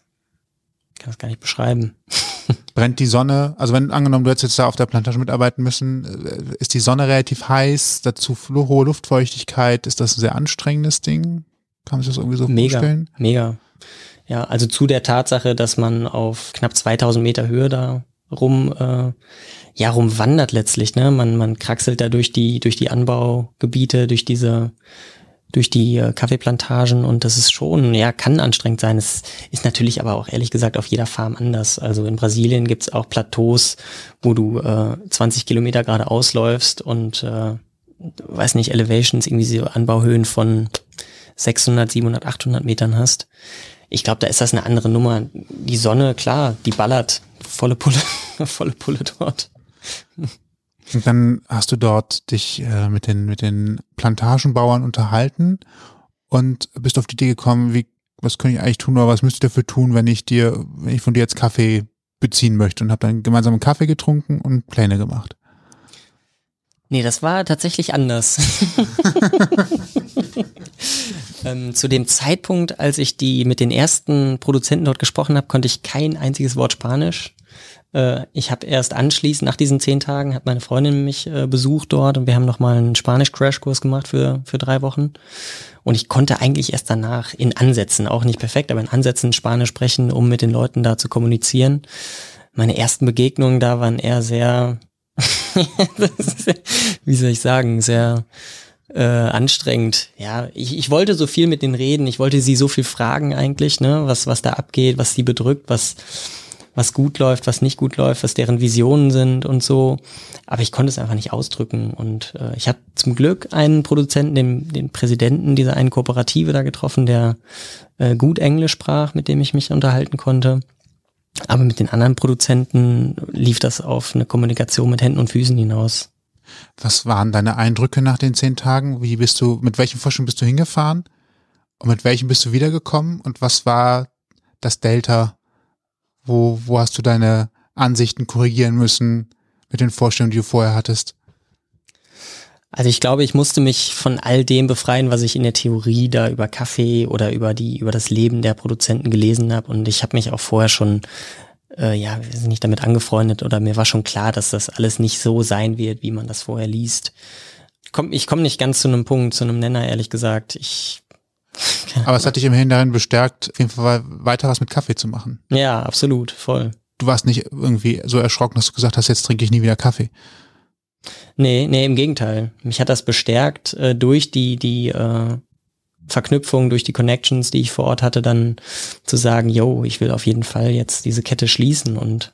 ich kann es gar nicht beschreiben. Brennt die Sonne, also wenn angenommen, du hättest jetzt da auf der Plantage mitarbeiten müssen, äh, ist die Sonne relativ heiß, dazu hohe Luftfeuchtigkeit, ist das ein sehr anstrengendes Ding? Kann man sich das irgendwie so mega, vorstellen? Mega. Ja, also zu der Tatsache, dass man auf knapp 2000 Meter Höhe da rum, äh, ja, rumwandert letztlich, ne? Man, man kraxelt da durch die, durch die Anbaugebiete, durch diese durch die äh, Kaffeeplantagen und das ist schon, ja, kann anstrengend sein. Es ist natürlich aber auch ehrlich gesagt auf jeder Farm anders. Also in Brasilien gibt's auch Plateaus, wo du äh, 20 Kilometer gerade ausläufst und äh, weiß nicht, Elevations, irgendwie so Anbauhöhen von 600, 700, 800 Metern hast. Ich glaube, da ist das eine andere Nummer. Die Sonne, klar, die ballert volle Pulle, volle Pulle dort. Und dann hast du dort dich äh, mit den mit den Plantagenbauern unterhalten und bist auf die Idee gekommen, wie was könnte ich eigentlich tun oder was müsste ich dafür tun, wenn ich dir wenn ich von dir jetzt Kaffee beziehen möchte und habe dann gemeinsam einen Kaffee getrunken und Pläne gemacht. Nee, das war tatsächlich anders. ähm, zu dem Zeitpunkt, als ich die mit den ersten Produzenten dort gesprochen habe, konnte ich kein einziges Wort Spanisch. Äh, ich habe erst anschließend, nach diesen zehn Tagen, hat meine Freundin mich äh, besucht dort und wir haben nochmal einen Spanisch-Crashkurs gemacht für, für drei Wochen. Und ich konnte eigentlich erst danach in Ansätzen, auch nicht perfekt, aber in Ansätzen Spanisch sprechen, um mit den Leuten da zu kommunizieren. Meine ersten Begegnungen da waren eher sehr, wie soll ich sagen, sehr äh, anstrengend. Ja, ich, ich wollte so viel mit denen reden, ich wollte sie so viel fragen eigentlich, ne, was, was da abgeht, was sie bedrückt, was, was gut läuft, was nicht gut läuft, was deren Visionen sind und so. Aber ich konnte es einfach nicht ausdrücken. Und äh, ich habe zum Glück einen Produzenten, den, den Präsidenten dieser einen Kooperative da getroffen, der äh, gut Englisch sprach, mit dem ich mich unterhalten konnte. Aber mit den anderen Produzenten lief das auf eine Kommunikation mit Händen und Füßen hinaus. Was waren deine Eindrücke nach den zehn Tagen? Wie bist du, mit welchen Forschungen bist du hingefahren? Und mit welchem bist du wiedergekommen? Und was war das Delta wo, wo hast du deine Ansichten korrigieren müssen mit den Vorstellungen, die du vorher hattest? Also ich glaube, ich musste mich von all dem befreien, was ich in der Theorie da über Kaffee oder über die über das Leben der Produzenten gelesen habe. Und ich habe mich auch vorher schon, äh, ja, nicht damit angefreundet oder mir war schon klar, dass das alles nicht so sein wird, wie man das vorher liest. Komm, ich komme nicht ganz zu einem Punkt, zu einem Nenner, ehrlich gesagt. Ich Aber es hat dich immerhin darin bestärkt, auf jeden Fall weiter was mit Kaffee zu machen. ja, absolut, voll. Du warst nicht irgendwie so erschrocken, dass du gesagt hast, jetzt trinke ich nie wieder Kaffee. Nee, nee, im Gegenteil. Mich hat das bestärkt äh, durch die, die äh, Verknüpfung, durch die Connections, die ich vor Ort hatte, dann zu sagen, yo, ich will auf jeden Fall jetzt diese Kette schließen und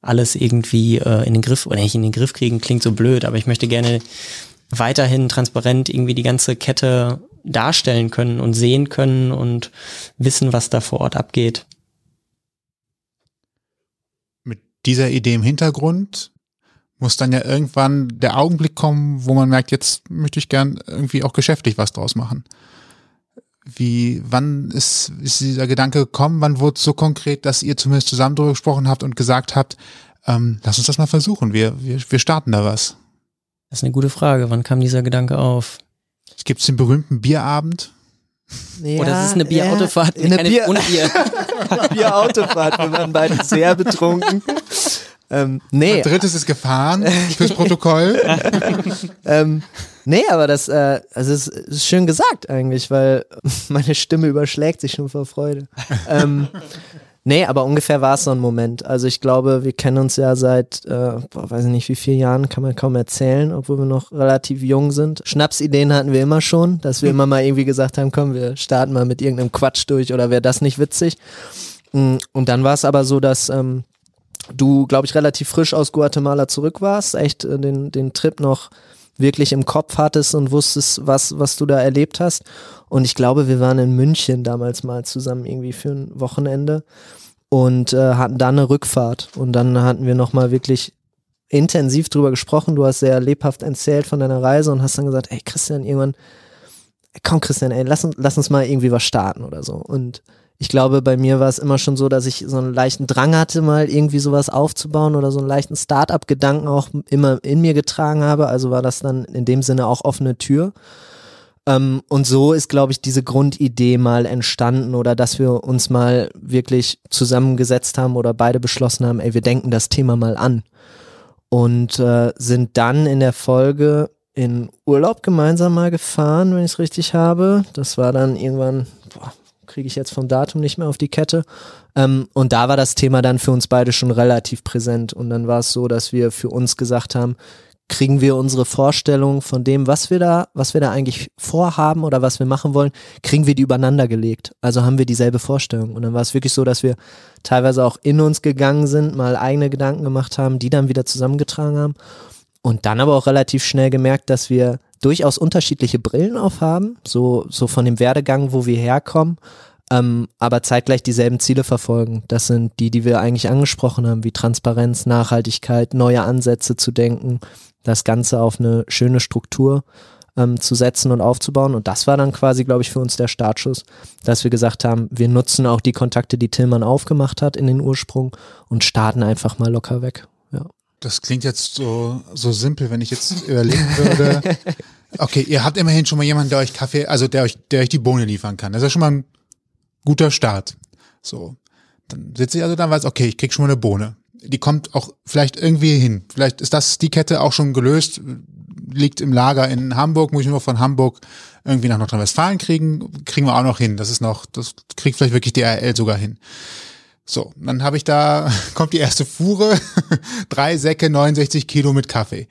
alles irgendwie äh, in den Griff, oder nicht in den Griff kriegen, klingt so blöd, aber ich möchte gerne weiterhin transparent irgendwie die ganze Kette darstellen können und sehen können und wissen, was da vor Ort abgeht. Mit dieser Idee im Hintergrund muss dann ja irgendwann der Augenblick kommen, wo man merkt, jetzt möchte ich gern irgendwie auch geschäftlich was draus machen. Wie, wann ist, ist dieser Gedanke gekommen? Wann wurde es so konkret, dass ihr zumindest zusammen darüber gesprochen habt und gesagt habt, ähm, lass uns das mal versuchen, wir, wir, wir starten da was. Das ist eine gute Frage. Wann kam dieser Gedanke auf? Es gibt den berühmten Bierabend. Ja, Oder es ist eine Bierautofahrt, ja, eine keine Bier ohne Bier. Bierautofahrt. Wir waren beide sehr betrunken. Ähm, nee, Drittes ist gefahren fürs Protokoll. ähm, nee, aber das, äh, also es ist schön gesagt eigentlich, weil meine Stimme überschlägt sich schon vor Freude. ähm, nee, aber ungefähr war es so ein Moment. Also ich glaube, wir kennen uns ja seit, äh, boah, weiß ich nicht wie viele Jahren, kann man kaum erzählen, obwohl wir noch relativ jung sind. Schnapsideen hatten wir immer schon, dass wir immer mal irgendwie gesagt haben, komm, wir starten mal mit irgendeinem Quatsch durch oder wäre das nicht witzig. Mm, Und dann war es aber so, dass ähm, du, glaube ich, relativ frisch aus Guatemala zurück warst, echt äh, den, den Trip noch wirklich im Kopf hattest und wusstest, was, was du da erlebt hast. Und ich glaube, wir waren in München damals mal zusammen irgendwie für ein Wochenende und äh, hatten dann eine Rückfahrt. Und dann hatten wir nochmal wirklich intensiv drüber gesprochen. Du hast sehr lebhaft erzählt von deiner Reise und hast dann gesagt, ey Christian, irgendwann, komm Christian, ey, lass, lass uns mal irgendwie was starten oder so. Und ich glaube, bei mir war es immer schon so, dass ich so einen leichten Drang hatte, mal irgendwie sowas aufzubauen oder so einen leichten Start-up-Gedanken auch immer in mir getragen habe. Also war das dann in dem Sinne auch offene Tür. Ähm, und so ist, glaube ich, diese Grundidee mal entstanden oder dass wir uns mal wirklich zusammengesetzt haben oder beide beschlossen haben, ey, wir denken das Thema mal an. Und äh, sind dann in der Folge in Urlaub gemeinsam mal gefahren, wenn ich es richtig habe. Das war dann irgendwann, kriege ich jetzt vom Datum nicht mehr auf die Kette. Ähm, und da war das Thema dann für uns beide schon relativ präsent. Und dann war es so, dass wir für uns gesagt haben, kriegen wir unsere Vorstellung von dem, was wir da, was wir da eigentlich vorhaben oder was wir machen wollen, kriegen wir die übereinander gelegt. Also haben wir dieselbe Vorstellung. Und dann war es wirklich so, dass wir teilweise auch in uns gegangen sind, mal eigene Gedanken gemacht haben, die dann wieder zusammengetragen haben. Und dann aber auch relativ schnell gemerkt, dass wir durchaus unterschiedliche Brillen aufhaben, so, so von dem Werdegang, wo wir herkommen, ähm, aber zeitgleich dieselben Ziele verfolgen. Das sind die, die wir eigentlich angesprochen haben, wie Transparenz, Nachhaltigkeit, neue Ansätze zu denken, das Ganze auf eine schöne Struktur ähm, zu setzen und aufzubauen. Und das war dann quasi, glaube ich, für uns der Startschuss, dass wir gesagt haben, wir nutzen auch die Kontakte, die Tillmann aufgemacht hat in den Ursprung und starten einfach mal locker weg. Ja. Das klingt jetzt so, so simpel, wenn ich jetzt überlegen würde. Okay, ihr habt immerhin schon mal jemanden, der euch Kaffee, also der euch, der euch die Bohne liefern kann. Das ist ja schon mal ein guter Start. So. Dann sitze ich also da und weiß, okay, ich krieg schon mal eine Bohne. Die kommt auch vielleicht irgendwie hin. Vielleicht ist das die Kette auch schon gelöst, liegt im Lager in Hamburg, muss ich nur von Hamburg irgendwie nach Nordrhein-Westfalen kriegen, kriegen wir auch noch hin. Das ist noch, das kriegt vielleicht wirklich DRL sogar hin. So, dann habe ich da, kommt die erste Fuhre, drei Säcke, 69 Kilo mit Kaffee.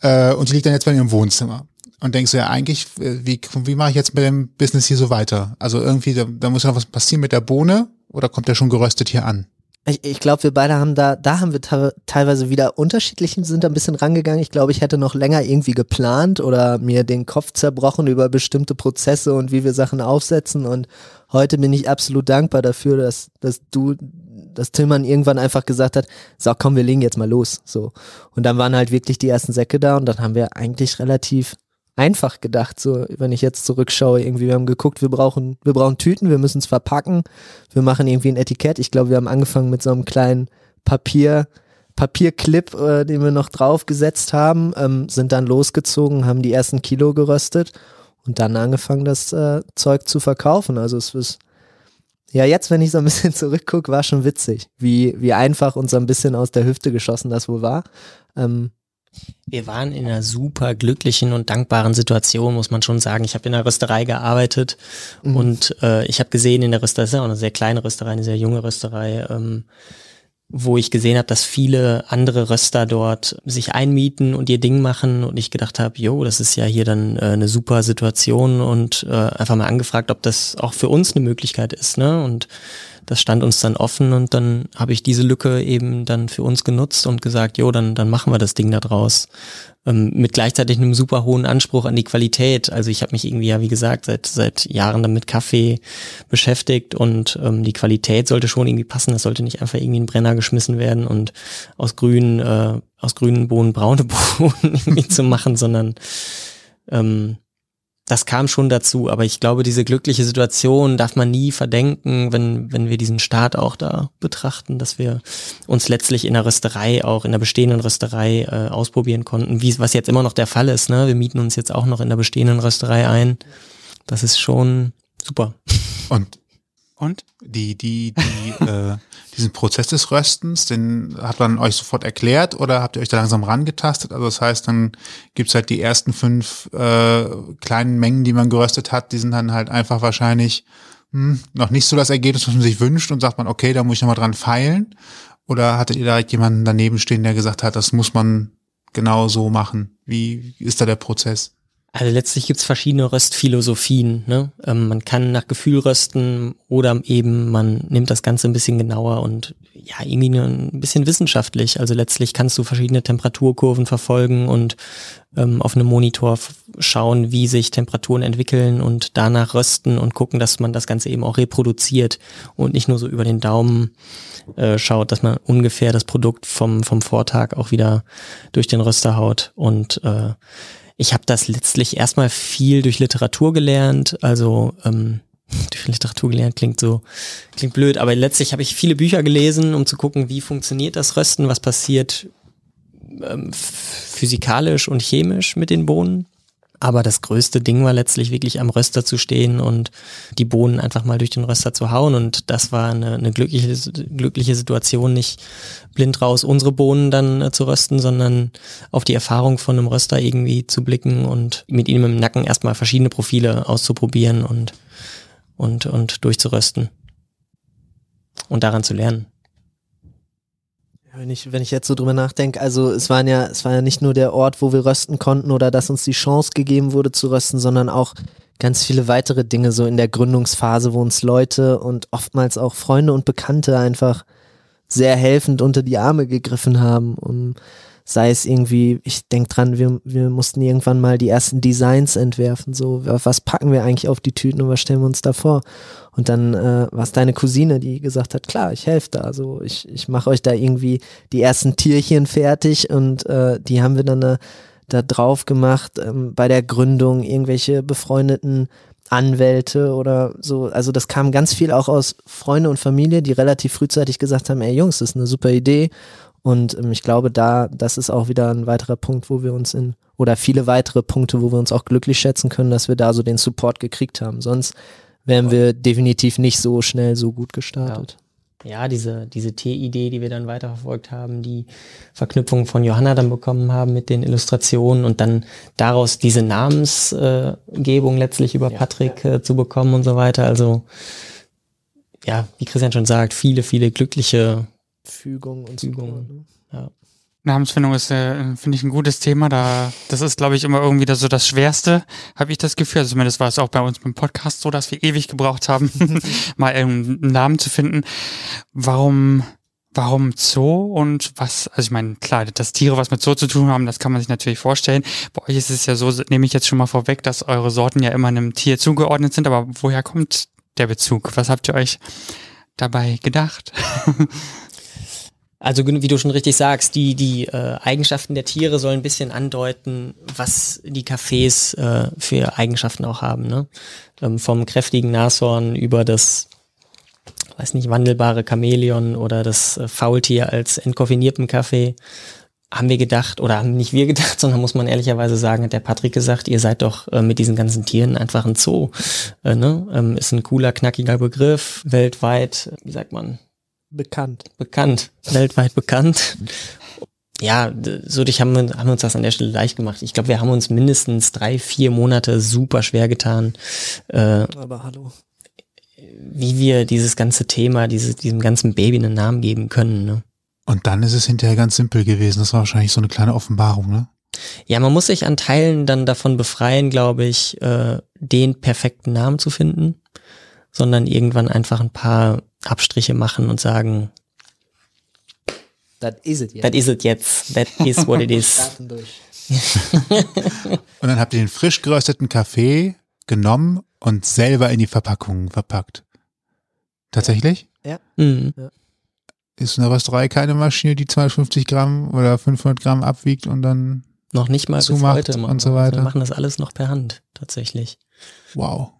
Äh, und die liegt dann jetzt bei mir im Wohnzimmer. Und denkst du ja eigentlich, wie, wie mache ich jetzt mit dem Business hier so weiter? Also irgendwie, da, da muss ja noch was passieren mit der Bohne oder kommt der schon geröstet hier an? Ich, ich glaube, wir beide haben da, da haben wir te teilweise wieder unterschiedlich, sind ein bisschen rangegangen. Ich glaube, ich hätte noch länger irgendwie geplant oder mir den Kopf zerbrochen über bestimmte Prozesse und wie wir Sachen aufsetzen. Und heute bin ich absolut dankbar dafür, dass, dass du, dass Tillmann irgendwann einfach gesagt hat, so komm, wir legen jetzt mal los. So. Und dann waren halt wirklich die ersten Säcke da und dann haben wir eigentlich relativ einfach gedacht, so wenn ich jetzt zurückschaue, irgendwie, wir haben geguckt, wir brauchen, wir brauchen Tüten, wir müssen es verpacken, wir machen irgendwie ein Etikett. Ich glaube, wir haben angefangen mit so einem kleinen Papier, Papierclip, äh, den wir noch draufgesetzt haben, ähm, sind dann losgezogen, haben die ersten Kilo geröstet und dann angefangen, das äh, Zeug zu verkaufen. Also es ist ja, jetzt, wenn ich so ein bisschen zurückgucke, war schon witzig, wie, wie einfach und so ein bisschen aus der Hüfte geschossen das wohl war. Ähm, wir waren in einer super glücklichen und dankbaren Situation, muss man schon sagen. Ich habe in der Rösterei gearbeitet mhm. und äh, ich habe gesehen in der Rösterei, das ist ja auch eine sehr kleine Rösterei, eine sehr junge Rösterei, ähm, wo ich gesehen habe, dass viele andere Röster dort sich einmieten und ihr Ding machen und ich gedacht habe, jo, das ist ja hier dann äh, eine super Situation und äh, einfach mal angefragt, ob das auch für uns eine Möglichkeit ist, ne? Und das stand uns dann offen und dann habe ich diese Lücke eben dann für uns genutzt und gesagt, jo, dann, dann machen wir das Ding da draus. Ähm, mit gleichzeitig einem super hohen Anspruch an die Qualität. Also ich habe mich irgendwie ja, wie gesagt, seit, seit Jahren dann mit Kaffee beschäftigt und ähm, die Qualität sollte schon irgendwie passen. Das sollte nicht einfach irgendwie ein Brenner geschmissen werden und aus grünen, äh, aus grünen Bohnen braune Bohnen irgendwie zu machen, sondern ähm, das kam schon dazu, aber ich glaube, diese glückliche Situation darf man nie verdenken, wenn, wenn wir diesen Start auch da betrachten, dass wir uns letztlich in der Rösterei, auch in der bestehenden Rösterei äh, ausprobieren konnten, wie was jetzt immer noch der Fall ist. Ne? Wir mieten uns jetzt auch noch in der bestehenden Rösterei ein. Das ist schon super. Und und? Die, die, die, äh, diesen Prozess des Röstens, den hat man euch sofort erklärt oder habt ihr euch da langsam rangetastet? Also das heißt, dann gibt's halt die ersten fünf äh, kleinen Mengen, die man geröstet hat, die sind dann halt einfach wahrscheinlich hm, noch nicht so das Ergebnis, was man sich wünscht und sagt man, okay, da muss ich nochmal dran feilen. Oder hattet ihr direkt jemanden daneben stehen, der gesagt hat, das muss man genau so machen? Wie ist da der Prozess? Also letztlich gibt's verschiedene Röstphilosophien. Ne? Ähm, man kann nach Gefühl rösten oder eben man nimmt das Ganze ein bisschen genauer und ja, irgendwie ein bisschen wissenschaftlich. Also letztlich kannst du verschiedene Temperaturkurven verfolgen und ähm, auf einem Monitor schauen, wie sich Temperaturen entwickeln und danach rösten und gucken, dass man das Ganze eben auch reproduziert und nicht nur so über den Daumen äh, schaut, dass man ungefähr das Produkt vom, vom Vortag auch wieder durch den Röster haut und äh, ich habe das letztlich erstmal viel durch Literatur gelernt, also ähm, durch Literatur gelernt klingt so klingt blöd, aber letztlich habe ich viele Bücher gelesen, um zu gucken, wie funktioniert das Rösten, was passiert ähm, physikalisch und chemisch mit den Bohnen. Aber das größte Ding war letztlich wirklich am Röster zu stehen und die Bohnen einfach mal durch den Röster zu hauen. Und das war eine, eine glückliche, glückliche Situation, nicht blind raus unsere Bohnen dann äh, zu rösten, sondern auf die Erfahrung von einem Röster irgendwie zu blicken und mit ihm im Nacken erstmal verschiedene Profile auszuprobieren und, und, und durchzurösten. Und daran zu lernen. Wenn ich, wenn ich jetzt so drüber nachdenke, also es waren ja, es war ja nicht nur der Ort, wo wir rösten konnten oder dass uns die Chance gegeben wurde zu rösten, sondern auch ganz viele weitere Dinge so in der Gründungsphase, wo uns Leute und oftmals auch Freunde und Bekannte einfach sehr helfend unter die Arme gegriffen haben, um sei es irgendwie, ich denke dran, wir, wir mussten irgendwann mal die ersten Designs entwerfen, so, was packen wir eigentlich auf die Tüten und was stellen wir uns da vor? Und dann äh, war es deine Cousine, die gesagt hat, klar, ich helfe da, also ich, ich mache euch da irgendwie die ersten Tierchen fertig und äh, die haben wir dann äh, da drauf gemacht, ähm, bei der Gründung irgendwelche befreundeten Anwälte oder so. Also das kam ganz viel auch aus Freunde und Familie, die relativ frühzeitig gesagt haben, ey Jungs, das ist eine super Idee und ähm, ich glaube, da, das ist auch wieder ein weiterer Punkt, wo wir uns in, oder viele weitere Punkte, wo wir uns auch glücklich schätzen können, dass wir da so den Support gekriegt haben. Sonst wären wir definitiv nicht so schnell so gut gestartet. Ja. Ja, diese, diese T-Idee, die wir dann weiterverfolgt haben, die Verknüpfung von Johanna dann bekommen haben mit den Illustrationen und dann daraus diese Namensgebung letztlich über ja, Patrick ja. Äh, zu bekommen und so weiter. Also, ja, wie Christian schon sagt, viele, viele glückliche Fügung und Fügung. So, ne? ja. Namensfindung ist, äh, finde ich, ein gutes Thema. Da, das ist, glaube ich, immer irgendwie das, so das Schwerste, habe ich das Gefühl. Also zumindest war es auch bei uns beim Podcast so, dass wir ewig gebraucht haben, mal einen Namen zu finden. Warum, warum Zoo und was, also ich meine, klar, dass Tiere was mit Zoo zu tun haben, das kann man sich natürlich vorstellen. Bei euch ist es ja so, nehme ich jetzt schon mal vorweg, dass eure Sorten ja immer einem Tier zugeordnet sind, aber woher kommt der Bezug? Was habt ihr euch dabei gedacht? Also wie du schon richtig sagst, die, die äh, Eigenschaften der Tiere sollen ein bisschen andeuten, was die Cafés äh, für Eigenschaften auch haben. Ne? Ähm, vom kräftigen Nashorn über das weiß nicht, wandelbare Chamäleon oder das äh, Faultier als entkoffinierten Kaffee, haben wir gedacht, oder haben nicht wir gedacht, sondern muss man ehrlicherweise sagen, hat der Patrick gesagt, ihr seid doch äh, mit diesen ganzen Tieren einfach ein Zoo. Äh, ne? ähm, ist ein cooler, knackiger Begriff, weltweit, wie sagt man? Bekannt. Bekannt, weltweit bekannt. Ja, so dich haben wir, haben wir uns das an der Stelle leicht gemacht. Ich glaube, wir haben uns mindestens drei, vier Monate super schwer getan. Äh, Aber hallo. wie wir dieses ganze Thema, dieses, diesem ganzen Baby einen Namen geben können. Ne? Und dann ist es hinterher ganz simpel gewesen. Das war wahrscheinlich so eine kleine Offenbarung, ne? Ja, man muss sich an Teilen dann davon befreien, glaube ich, äh, den perfekten Namen zu finden, sondern irgendwann einfach ein paar Abstriche machen und sagen, Das is it, ja. that is it jetzt, that is what it is. Und dann habt ihr den frisch gerösteten Kaffee genommen und selber in die Verpackung verpackt. Tatsächlich? Mhm. Ist eine Rösterei keine Maschine, die 250 Gramm oder 500 Gramm abwiegt und dann, Noch nicht mal bis Zumacht heute machen und so weiter. Wir machen das alles noch per Hand, tatsächlich. wow.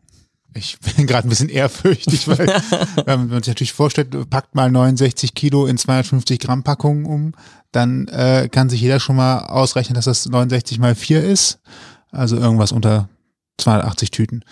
Ich bin gerade ein bisschen ehrfürchtig, weil wenn man sich natürlich vorstellt, packt mal 69 Kilo in 250 Gramm Packungen um, dann äh, kann sich jeder schon mal ausrechnen, dass das 69 mal 4 ist. Also irgendwas unter 280 Tüten.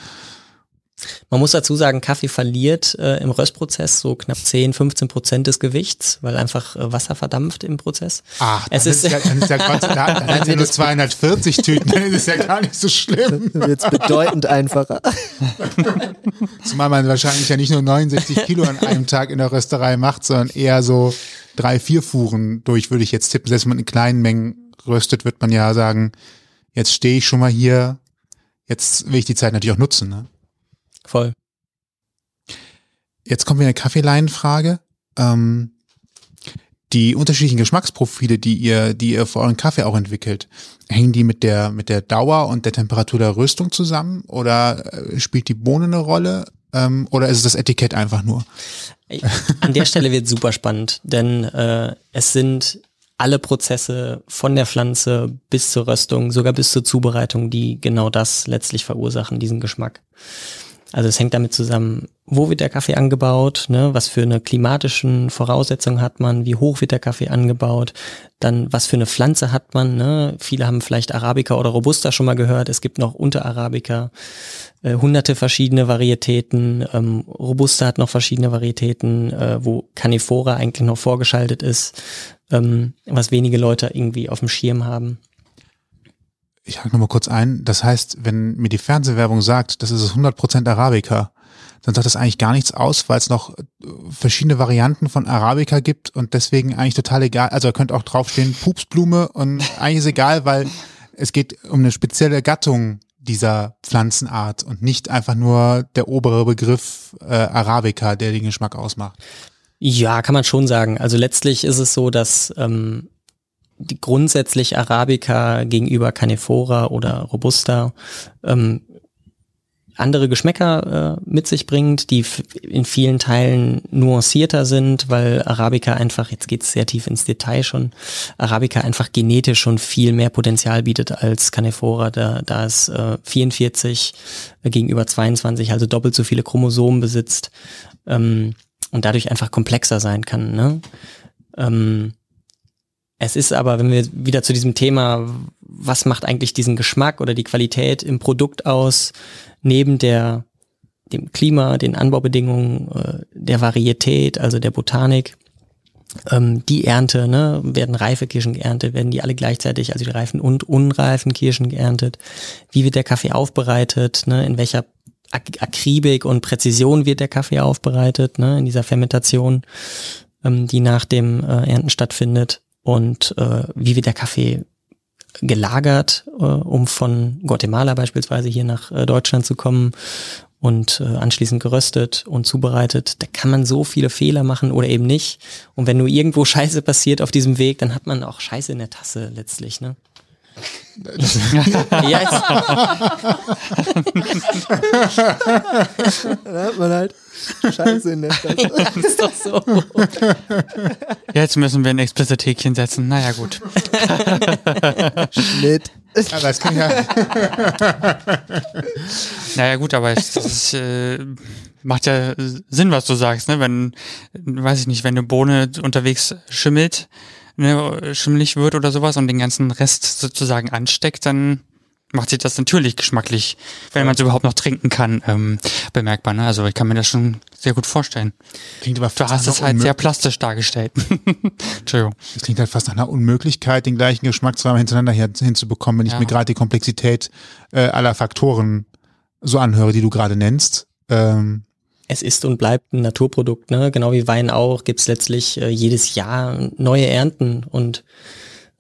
Man muss dazu sagen, Kaffee verliert äh, im Röstprozess so knapp 10, 15 Prozent des Gewichts, weil einfach äh, Wasser verdampft im Prozess. Ach, Es ist- ist, ja, dann ist ja Gott, dann, dann sind ja nur 240 Tüten, dann ist es ja gar nicht so schlimm. Dann wird's bedeutend einfacher. Zumal man wahrscheinlich ja nicht nur 69 Kilo an einem Tag in der Rösterei macht, sondern eher so drei, vier Fuhren durch, würde ich jetzt tippen. Selbst wenn man in kleinen Mengen röstet, wird man ja sagen, jetzt stehe ich schon mal hier, jetzt will ich die Zeit natürlich auch nutzen. Ne? Voll. Jetzt wir in eine Kaffeeleinenfrage. Ähm, die unterschiedlichen Geschmacksprofile, die ihr, die ihr für euren Kaffee auch entwickelt, hängen die mit der, mit der Dauer und der Temperatur der Röstung zusammen? Oder äh, spielt die Bohne eine Rolle? Ähm, oder ist es das Etikett einfach nur? An der Stelle wird super spannend, denn äh, es sind alle Prozesse von der Pflanze bis zur Röstung, sogar bis zur Zubereitung, die genau das letztlich verursachen, diesen Geschmack. Also es hängt damit zusammen, wo wird der Kaffee angebaut, ne, was für eine klimatischen Voraussetzungen hat man, wie hoch wird der Kaffee angebaut, dann was für eine Pflanze hat man, ne? Viele haben vielleicht Arabica oder Robusta schon mal gehört, es gibt noch unter Arabica äh, hunderte verschiedene Varietäten, ähm, Robusta hat noch verschiedene Varietäten, äh, wo Canifora eigentlich noch vorgeschaltet ist, ähm, was wenige Leute irgendwie auf dem Schirm haben. Ich hake nochmal kurz ein. Das heißt, wenn mir die Fernsehwerbung sagt, das ist es 100% Arabica, dann sagt das eigentlich gar nichts aus, weil es noch äh, verschiedene Varianten von Arabica gibt und deswegen eigentlich total egal. Also da könnte auch draufstehen Pupsblume und eigentlich ist egal, weil es geht um eine spezielle Gattung dieser Pflanzenart und nicht einfach nur der obere Begriff äh, Arabica, der den Geschmack ausmacht. Ja, kann man schon sagen. Also letztlich ist es so, dass ähm, die grundsätzlich Arabica gegenüber Canifora oder Robusta ähm, andere Geschmäcker äh, mit sich bringt, die in vielen Teilen nuancierter sind, weil Arabica einfach, jetzt geht's sehr tief ins Detail schon, Arabica einfach genetisch schon viel mehr Potenzial bietet als Canifora, da, da es äh, 44 gegenüber 22, also doppelt so viele Chromosomen besitzt ähm, und dadurch einfach komplexer sein kann. Ne? Ähm, es ist aber, wenn wir wieder zu diesem Thema, was macht eigentlich diesen Geschmack oder die Qualität im Produkt aus, neben der, dem Klima, den Anbaubedingungen, äh, der Varietät, also der Botanik, ähm, die Ernte, ne, werden reife Kirschen geerntet, werden die alle gleichzeitig, also die reifen und unreifen Kirschen geerntet, wie wird der Kaffee aufbereitet, ne, in welcher Ak Akribik und Präzision wird der Kaffee aufbereitet, ne, in dieser Fermentation, ähm, die nach dem äh, Ernten stattfindet und äh, wie wird der Kaffee gelagert, äh, um von Guatemala beispielsweise hier nach äh, Deutschland zu kommen und äh, anschließend geröstet und zubereitet. Da kann man so viele Fehler machen oder eben nicht. Und wenn nur irgendwo Scheiße passiert auf diesem Weg, dann hat man auch Scheiße in der Tasse letztlich, ne? ja, Dann hat man halt Scheiße in der Stadt. ist, ist doch so. Jetzt müssen wir ein explicit Häkchen setzen. Naja, gut. Schnitt. Aber es kann ja, Naja, gut, aber es, das ist, äh, macht ja Sinn, was du sagst, ne? Wenn, weiß ich nicht, wenn eine Bohne unterwegs schimmelt, ne, schimmelig wird oder sowas und den ganzen Rest sozusagen ansteckt, dann macht sich das natürlich geschmacklich, wenn man es überhaupt noch trinken kann, ähm, bemerkbar. Ne? Also ich kann mir das schon sehr gut vorstellen. Klingt aber Du fast hast nach es halt sehr plastisch dargestellt. Entschuldigung. Das klingt halt fast nach einer Unmöglichkeit, den gleichen Geschmack zweimal hintereinander hier hinzubekommen, wenn ich Ja. mir gerade die Komplexität äh, aller Faktoren so anhöre, die du gerade nennst. Ähm, Es ist und bleibt ein Naturprodukt, ne? Genau wie Wein auch, gibt's letztlich äh, jedes Jahr neue Ernten und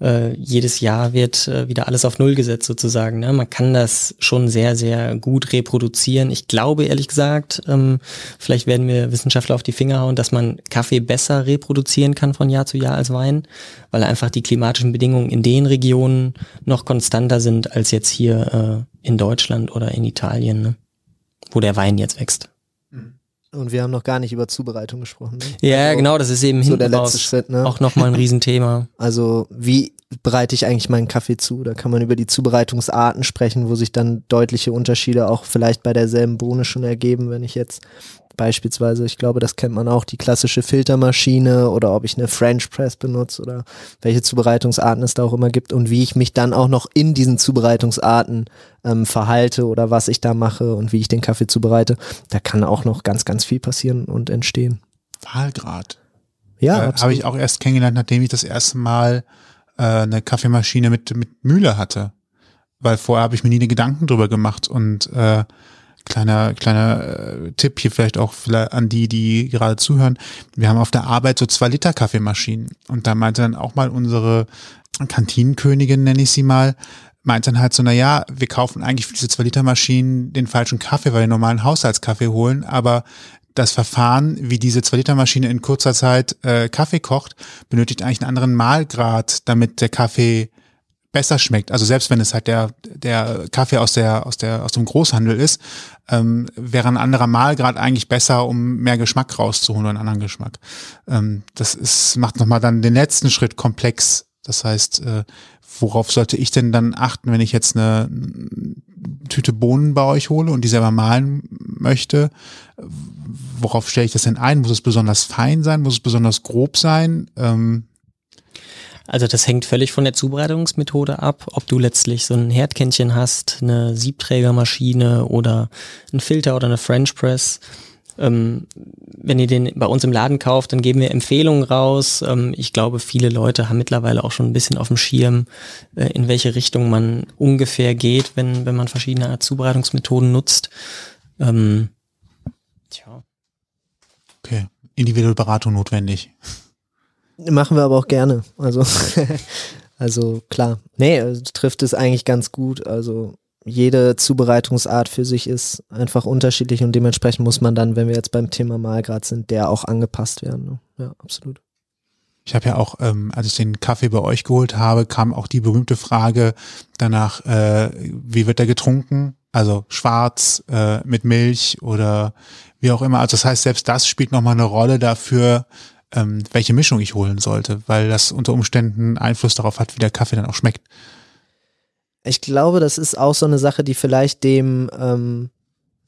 äh, jedes Jahr wird äh, wieder alles auf Null gesetzt sozusagen. Ne? Man kann das schon sehr, sehr gut reproduzieren. Ich glaube ehrlich gesagt, ähm, vielleicht werden mir Wissenschaftler auf die Finger hauen, dass man Kaffee besser reproduzieren kann von Jahr zu Jahr als Wein, weil einfach die klimatischen Bedingungen in den Regionen noch konstanter sind als jetzt hier äh, in Deutschland oder in Italien, ne? wo der Wein jetzt wächst. Und wir haben noch gar nicht über Zubereitung gesprochen. Ne? Ja, Also, genau, das ist eben So hinten der letzte raus Schritt, ne? auch nochmal ein Riesenthema. Also wie bereite ich eigentlich meinen Kaffee zu? Da kann man über die Zubereitungsarten sprechen, wo sich dann deutliche Unterschiede auch vielleicht bei derselben Bohne schon ergeben, wenn ich jetzt beispielsweise, ich glaube, das kennt man auch, die klassische Filtermaschine oder ob ich eine French Press benutze oder welche Zubereitungsarten es da auch immer gibt und wie ich mich dann auch noch in diesen Zubereitungsarten ähm, verhalte oder was ich da mache und wie ich den Kaffee zubereite. Da kann auch noch ganz, ganz viel passieren und entstehen. Wahlgrad. Ja, äh, habe ich auch erst kennengelernt, nachdem ich das erste Mal äh, eine Kaffeemaschine mit, mit Mühle hatte. Weil vorher habe ich mir nie eine Gedanken drüber gemacht und äh, kleiner kleiner äh, Tipp hier vielleicht auch vielleicht an die, die gerade zuhören. Wir haben auf der Arbeit so zwei Liter Kaffeemaschinen und da meinte dann auch mal unsere Kantinenkönigin, nenne ich sie mal, meint dann halt so, na ja, wir kaufen eigentlich für diese zwei Liter Maschinen den falschen Kaffee, weil wir normalen Haushaltskaffee holen, aber das Verfahren, wie diese 2-Liter-Maschine in kurzer Zeit äh, Kaffee kocht, benötigt eigentlich einen anderen Mahlgrad, damit der Kaffee besser schmeckt. Also selbst wenn es halt der, der Kaffee aus der, aus der, aus dem Großhandel ist, ähm, wäre ein anderer Mahlgrad eigentlich besser, um mehr Geschmack rauszuholen oder einen anderen Geschmack. Ähm, das ist, macht nochmal dann den letzten Schritt komplex. Das heißt, äh, worauf sollte ich denn dann achten, wenn ich jetzt eine Tüte Bohnen bei euch hole und die selber mahlen möchte? Worauf stelle ich das denn ein? Muss es besonders fein sein? Muss es besonders grob sein? Ähm, Also das hängt völlig von der Zubereitungsmethode ab, ob du letztlich so ein Herdkännchen hast, eine Siebträgermaschine oder ein Filter oder eine French Press. Ähm, wenn ihr den bei uns im Laden kauft, dann geben wir Empfehlungen raus. Ähm, ich glaube, viele Leute haben mittlerweile auch schon ein bisschen auf dem Schirm, äh, in welche Richtung man ungefähr geht, wenn, wenn man verschiedene Zubereitungsmethoden nutzt. Ähm, tja. okay, individuelle Beratung notwendig. Machen wir aber auch gerne. Also, also klar. Nee, also trifft es eigentlich ganz gut. Also jede Zubereitungsart für sich ist einfach unterschiedlich und dementsprechend muss man dann, wenn wir jetzt beim Thema Mahlgrad sind, der auch angepasst werden. Ne? Ja, absolut. Ich habe ja auch, ähm, als ich den Kaffee bei euch geholt habe, kam auch die berühmte Frage danach, äh, wie wird der getrunken? Also schwarz, äh, mit Milch oder wie auch immer. Also das heißt, selbst das spielt nochmal eine Rolle dafür, ähm, welche Mischung ich holen sollte, weil das unter Umständen Einfluss darauf hat, wie der Kaffee dann auch schmeckt. Ich glaube, das ist auch so eine Sache, die vielleicht dem, ähm,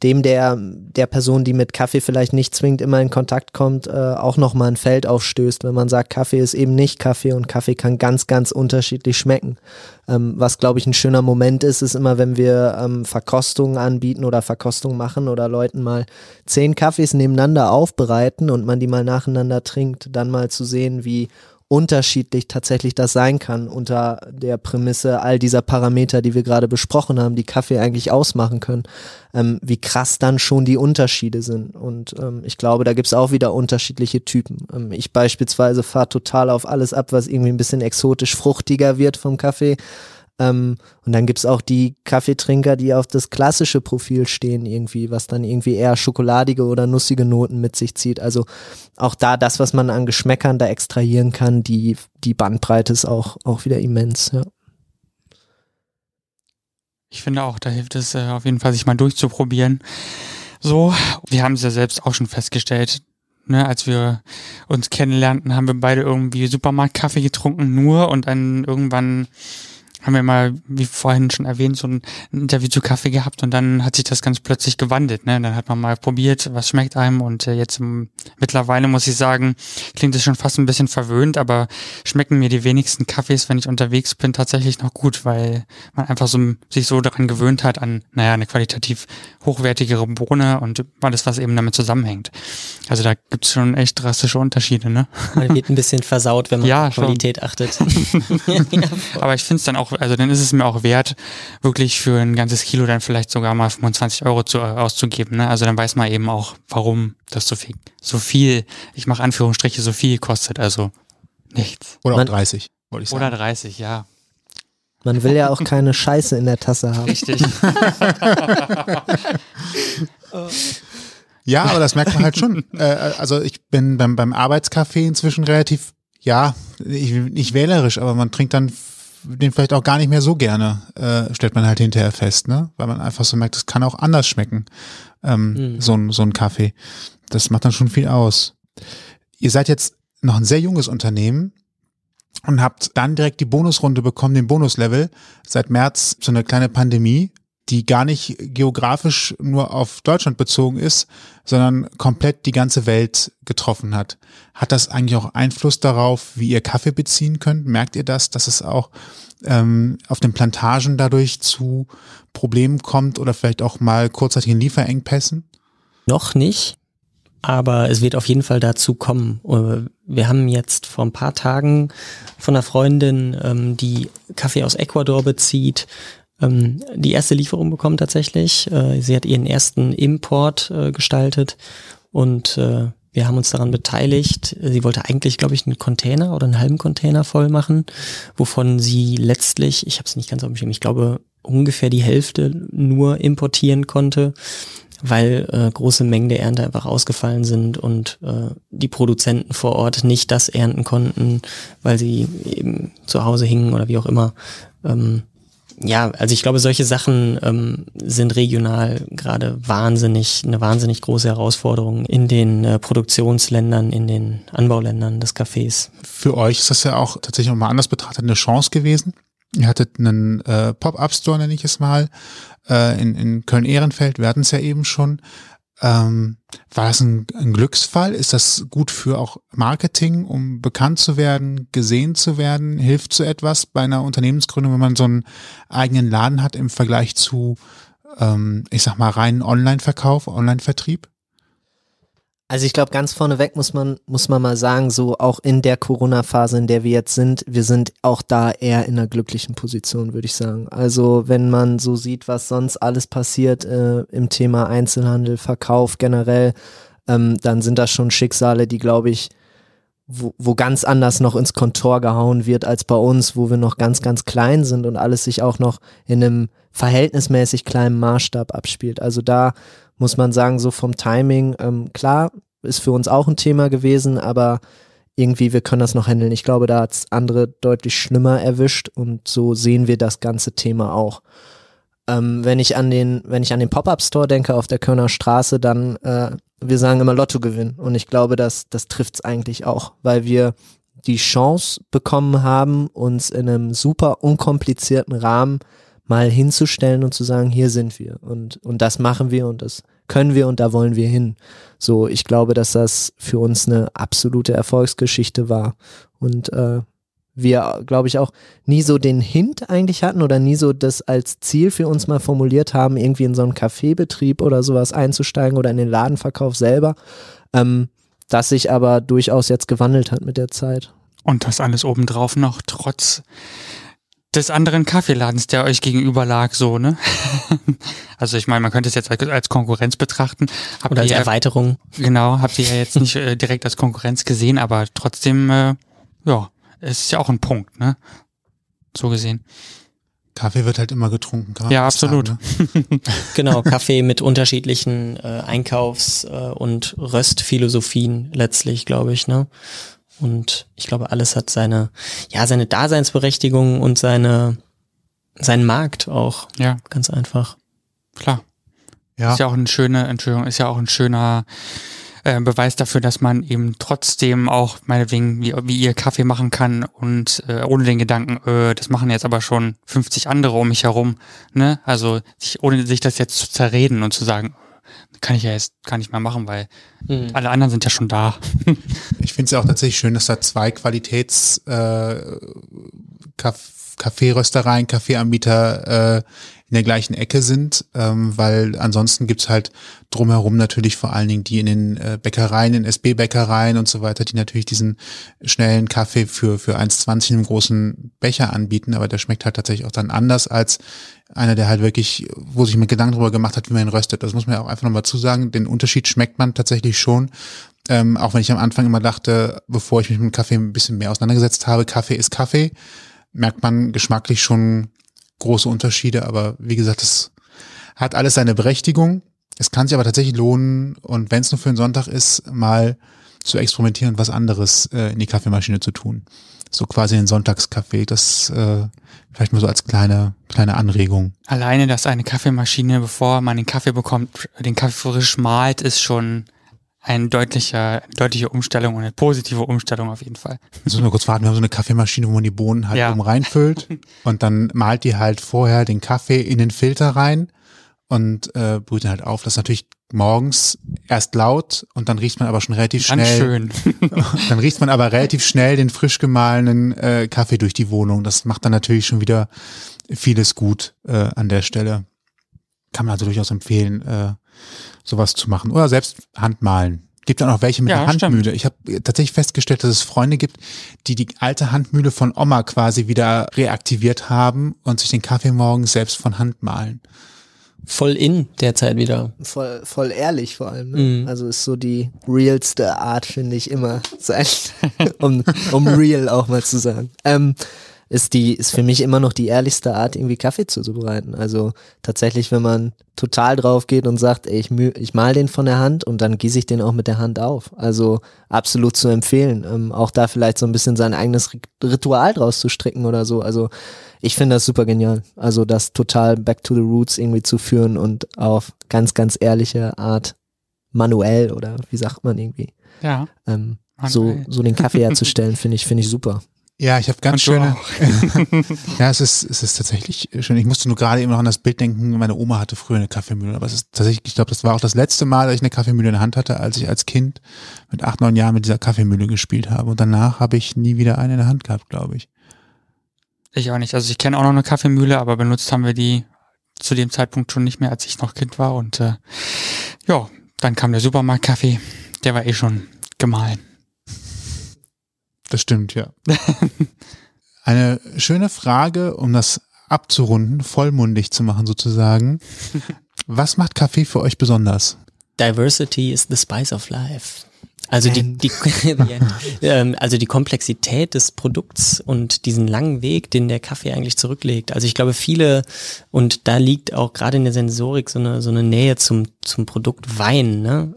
dem der, der Person, die mit Kaffee vielleicht nicht zwingend immer in Kontakt kommt, äh, auch nochmal ein Feld aufstößt, wenn man sagt, Kaffee ist eben nicht Kaffee und Kaffee kann ganz, ganz unterschiedlich schmecken. Ähm, was, glaube ich, ein schöner Moment ist, ist immer, wenn wir ähm, Verkostungen anbieten oder Verkostungen machen oder Leuten mal zehn Kaffees nebeneinander aufbereiten und man die mal nacheinander trinkt, dann mal zu sehen, wie unterschiedlich tatsächlich das sein kann unter der Prämisse all dieser Parameter, die wir gerade besprochen haben, die Kaffee eigentlich ausmachen können, ähm, wie krass dann schon die Unterschiede sind. Und ähm, ich glaube, da gibt's auch wieder unterschiedliche Typen. Ähm, ich beispielsweise fahre total auf alles ab, was irgendwie ein bisschen exotisch fruchtiger wird vom Kaffee. Ähm, und dann gibt's auch die Kaffeetrinker, die auf das klassische Profil stehen, irgendwie, was dann irgendwie eher schokoladige oder nussige Noten mit sich zieht. Also auch da das, was man an Geschmäckern da extrahieren kann, die, die Bandbreite ist auch, auch wieder immens, ja. Ich finde auch, da hilft es äh, auf jeden Fall, sich mal durchzuprobieren. So, wir haben es ja selbst auch schon festgestellt, ne, als wir uns kennenlernten, haben wir beide irgendwie Supermarktkaffee getrunken nur und dann irgendwann haben wir mal, wie vorhin schon erwähnt, so ein, Interview zu Kaffee gehabt und dann hat sich das ganz plötzlich gewandelt. Ne? Dann hat man mal probiert, was schmeckt einem und äh, jetzt ähm, mittlerweile muss ich sagen, klingt es schon fast ein bisschen verwöhnt, aber schmecken mir die wenigsten Kaffees, wenn ich unterwegs bin, tatsächlich noch gut, weil man einfach so sich so daran gewöhnt hat an, naja, eine qualitativ hochwertigere Bohne und alles, was eben damit zusammenhängt. Also da gibt's schon echt drastische Unterschiede, ne? Man wird ein bisschen versaut, wenn man Ja, auf. Qualität achtet. Aber ich finde es dann auch, also dann ist es mir auch wert, wirklich für ein ganzes Kilo dann vielleicht sogar mal 25 Euro zu, äh, auszugeben. Ne? Also dann weiß man eben auch, warum das so viel, so viel, ich mache Anführungsstriche, so viel kostet. Also nichts. Oder auch Man- 30, wollte ich sagen. Oder 30, ja. Man will ja auch keine Scheiße in der Tasse haben. Richtig. Ja, aber das merkt man halt schon. äh, also ich bin beim, beim Arbeitscafé inzwischen relativ, ja, ich, nicht wählerisch, aber man trinkt dann den vielleicht auch gar nicht mehr so gerne, äh, stellt man halt hinterher fest, ne? Weil man einfach so merkt, es kann auch anders schmecken, ähm, Mhm. so, ein, so ein Kaffee. Das macht dann schon viel aus. Ihr seid jetzt noch ein sehr junges Unternehmen und habt dann direkt die Bonusrunde bekommen, den Bonuslevel. Seit März so eine kleine Pandemie, die gar nicht geografisch nur auf Deutschland bezogen ist, sondern komplett die ganze Welt getroffen hat. Hat das eigentlich auch Einfluss darauf, wie ihr Kaffee beziehen könnt? Merkt ihr das, dass es auch ähm, auf den Plantagen dadurch zu Problemen kommt oder vielleicht auch mal kurzzeitigen Lieferengpässen? Noch nicht, aber es wird auf jeden Fall dazu kommen. Äh, Wir haben jetzt vor ein paar Tagen von einer Freundin, ähm, die Kaffee aus Ecuador bezieht, ähm, die erste Lieferung bekommen tatsächlich. Äh, Sie hat ihren ersten Import äh, gestaltet und äh, wir haben uns daran beteiligt. Sie wollte eigentlich, glaube ich, einen Container oder einen halben Container voll machen, wovon sie letztlich, ich habe es nicht ganz auf dem Schirm, ich glaube ungefähr die Hälfte nur importieren konnte, weil äh, große Mengen der Ernte einfach ausgefallen sind und äh, die Produzenten vor Ort nicht das ernten konnten, weil sie eben zu Hause hingen oder wie auch immer. Ähm, ja, also ich glaube, solche Sachen ähm, sind regional gerade wahnsinnig, eine wahnsinnig große Herausforderung in den äh, Produktionsländern, in den Anbauländern des Cafés. Für euch ist das ja auch tatsächlich nochmal anders betrachtet eine Chance gewesen. Ihr hattet einen äh, Pop-Up-Store, nenne ich es mal, äh, in, in Köln-Ehrenfeld. Wir hatten es ja eben schon. Ähm, war das ein, ein Glücksfall? Ist das gut für auch Marketing, um bekannt zu werden, gesehen zu werden? Hilft so etwas bei einer Unternehmensgründung, wenn man so einen eigenen Laden hat im Vergleich zu, ähm, ich sag mal, reinen Online-Verkauf, Online-Vertrieb? Also ich glaube, ganz vorneweg muss man, muss man mal sagen, so auch in der Corona-Phase, in der wir jetzt sind, wir sind auch da eher in einer glücklichen Position, würde ich sagen. Also wenn man so sieht, was sonst alles passiert äh, im Thema Einzelhandel, Verkauf generell, ähm, dann sind das schon Schicksale, die, glaube ich, wo, wo ganz anders noch ins Kontor gehauen wird als bei uns, wo wir noch ganz, ganz klein sind und alles sich auch noch in einem verhältnismäßig kleinen Maßstab abspielt. Also da muss man sagen, so vom Timing, ähm, klar, ist für uns auch ein Thema gewesen, aber irgendwie, wir können das noch handeln. Ich glaube, da hat es andere deutlich schlimmer erwischt und so sehen wir das ganze Thema auch. Ähm, wenn ich an den, wenn ich an den Pop-Up-Store denke auf der Kölner Straße, dann, äh, wir sagen immer Lottogewinn. Und ich glaube, das, das trifft es eigentlich auch, weil wir die Chance bekommen haben, uns in einem super unkomplizierten Rahmen mal hinzustellen und zu sagen, hier sind wir und, und das machen wir und das können wir und da wollen wir hin. So, ich glaube, dass das für uns eine absolute Erfolgsgeschichte war und äh, wir, glaube ich, auch nie so den Hint eigentlich hatten oder nie so das als Ziel für uns mal formuliert haben, irgendwie in so einen Kaffeebetrieb oder sowas einzusteigen oder in den Ladenverkauf selber, ähm, das sich aber durchaus jetzt gewandelt hat mit der Zeit. Und das alles obendrauf noch trotz des anderen Kaffeeladens, der euch gegenüber lag, so, ne? also ich meine, man könnte es jetzt als, Konkurrenz betrachten. Habt Oder als ihr, Erweiterung. genau, habt ihr ja jetzt nicht äh, direkt als Konkurrenz gesehen, aber trotzdem, äh, ja, es ist ja auch ein Punkt, ne? So gesehen. Kaffee wird halt immer getrunken, kann man Ja, absolut. Sagen, ne? Genau, Kaffee mit unterschiedlichen äh, Einkaufs- äh, und Röstphilosophien letztlich, glaube ich, ne? Und ich glaube, alles hat seine, ja, seine Daseinsberechtigung und seine, seinen Markt auch, Ja, ganz einfach. klar. Ja. Ist ja auch eine schöne, Entschuldigung, ist ja auch ein schöner, äh, äh, Beweis dafür, dass man eben trotzdem auch meinetwegen wie, wie ihr Kaffee machen kann und äh, ohne den Gedanken, äh, das machen jetzt aber schon 50 andere um mich herum, ne? Also sich, ohne sich das jetzt zu zerreden und zu sagen, kann ich ja jetzt gar nicht mehr machen, weil Mhm. alle anderen sind ja schon da. Ich finde es ja auch tatsächlich schön, dass da zwei Qualitäts äh, Kaff- Kaffeeröstereien, Kaffeeanbieter äh, in der gleichen Ecke sind, ähm, weil ansonsten gibt's halt drumherum natürlich vor allen Dingen die in den äh, Bäckereien, in SB-Bäckereien und so weiter, die natürlich diesen schnellen Kaffee für, für 1,20 in einem großen Becher anbieten, aber der schmeckt halt tatsächlich auch dann anders als einer, der halt wirklich, wo sich mit Gedanken darüber gemacht hat, wie man ihn röstet. Das muss man ja auch einfach nochmal zusagen. Den Unterschied schmeckt man tatsächlich schon. Ähm, auch wenn ich am Anfang immer dachte, bevor ich mich mit dem Kaffee ein bisschen mehr auseinandergesetzt habe, Kaffee ist Kaffee, merkt man geschmacklich schon große Unterschiede. Aber wie gesagt, es hat alles seine Berechtigung. Es kann sich aber tatsächlich lohnen und wenn es nur für einen Sonntag ist, mal zu experimentieren was anderes äh, in die Kaffeemaschine zu tun. So quasi ein Sonntagskaffee. Das äh, vielleicht mal so als kleine kleine Anregung. Alleine, dass eine Kaffeemaschine, bevor man den Kaffee bekommt, den Kaffee frisch malt, ist schon eine deutliche, deutliche Umstellung und eine positive Umstellung auf jeden Fall. Jetzt müssen wir kurz warten, wir haben so eine Kaffeemaschine, wo man die Bohnen halt Ja. oben reinfüllt und dann malt die halt vorher den Kaffee in den Filter rein und äh, brüht ihn halt auf. Das ist natürlich morgens erst laut und dann riecht man aber schon relativ Ganz schnell. schön. Dann riecht man aber relativ schnell den frisch gemahlenen äh, Kaffee durch die Wohnung. Das macht dann natürlich schon wieder vieles gut äh, an der Stelle. Kann man also durchaus empfehlen, äh, sowas zu machen. Oder selbst Handmalen. Gibt dann auch welche mit Ja, der stimmt. Handmühle. Ich habe tatsächlich festgestellt, dass es Freunde gibt, die die alte Handmühle von Oma quasi wieder reaktiviert haben und sich den Kaffee morgens selbst von Hand malen. Voll in derzeit wieder. Voll, voll ehrlich vor allem. Ne? Mhm. Also ist so die realste Art, finde ich immer, sein, um, um real auch mal zu sagen. Ähm, ist die, ist für mich immer noch die ehrlichste Art, irgendwie Kaffee zuzubereiten. Also tatsächlich, wenn man total drauf geht und sagt, ey, ich, ich mal den von der Hand und dann gieße ich den auch mit der Hand auf. Also absolut zu empfehlen. Ähm, auch da vielleicht so ein bisschen sein eigenes Ri- Ritual draus zu stricken oder so. Also ich finde das super genial. Also das total back to the roots irgendwie zu führen und auf ganz, ganz ehrliche Art manuell oder wie sagt man irgendwie, Ja. ähm, so, so den Kaffee herzustellen, finde ich, finde ich super. Ja, ich habe ganz schöne. ja, es ist, es ist tatsächlich schön. Ich musste nur gerade eben noch an das Bild denken. Meine Oma hatte früher eine Kaffeemühle, aber es ist tatsächlich, ich glaube, das war auch das letzte Mal, dass ich eine Kaffeemühle in der Hand hatte, als ich als Kind mit acht, neun Jahren mit dieser Kaffeemühle gespielt habe. Und danach habe ich nie wieder eine in der Hand gehabt, glaube ich. Ich auch nicht. Also ich kenne auch noch eine Kaffeemühle, aber benutzt haben wir die zu dem Zeitpunkt schon nicht mehr, als ich noch Kind war. Und äh, ja, dann kam der Supermarktkaffee. Der war eh schon gemahlen. Das stimmt, ja. Eine schöne Frage, um das abzurunden, vollmundig zu machen sozusagen. Was macht Kaffee für euch besonders? Diversity is the spice of life. Also die, die, ähm, also die Komplexität des Produkts und diesen langen Weg, den der Kaffee eigentlich zurücklegt. Also ich glaube viele, und da liegt auch gerade in der Sensorik so eine, so eine Nähe zum, zum Produkt Wein. Ne?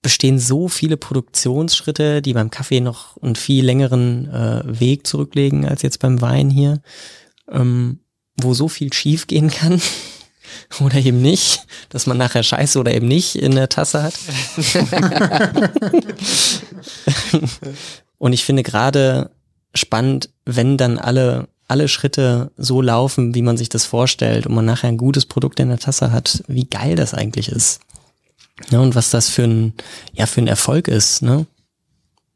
Es bestehen so viele Produktionsschritte, die beim Kaffee noch einen viel längeren äh, Weg zurücklegen als jetzt beim Wein hier, ähm, wo so viel schief gehen kann. Oder eben nicht, dass man nachher Scheiße oder eben nicht in der Tasse hat. Und ich finde gerade spannend, wenn dann alle, alle Schritte so laufen, wie man sich das vorstellt und man nachher ein gutes Produkt in der Tasse hat, wie geil das eigentlich ist. Ja, und was das für ein, ja, für ein Erfolg ist, ne?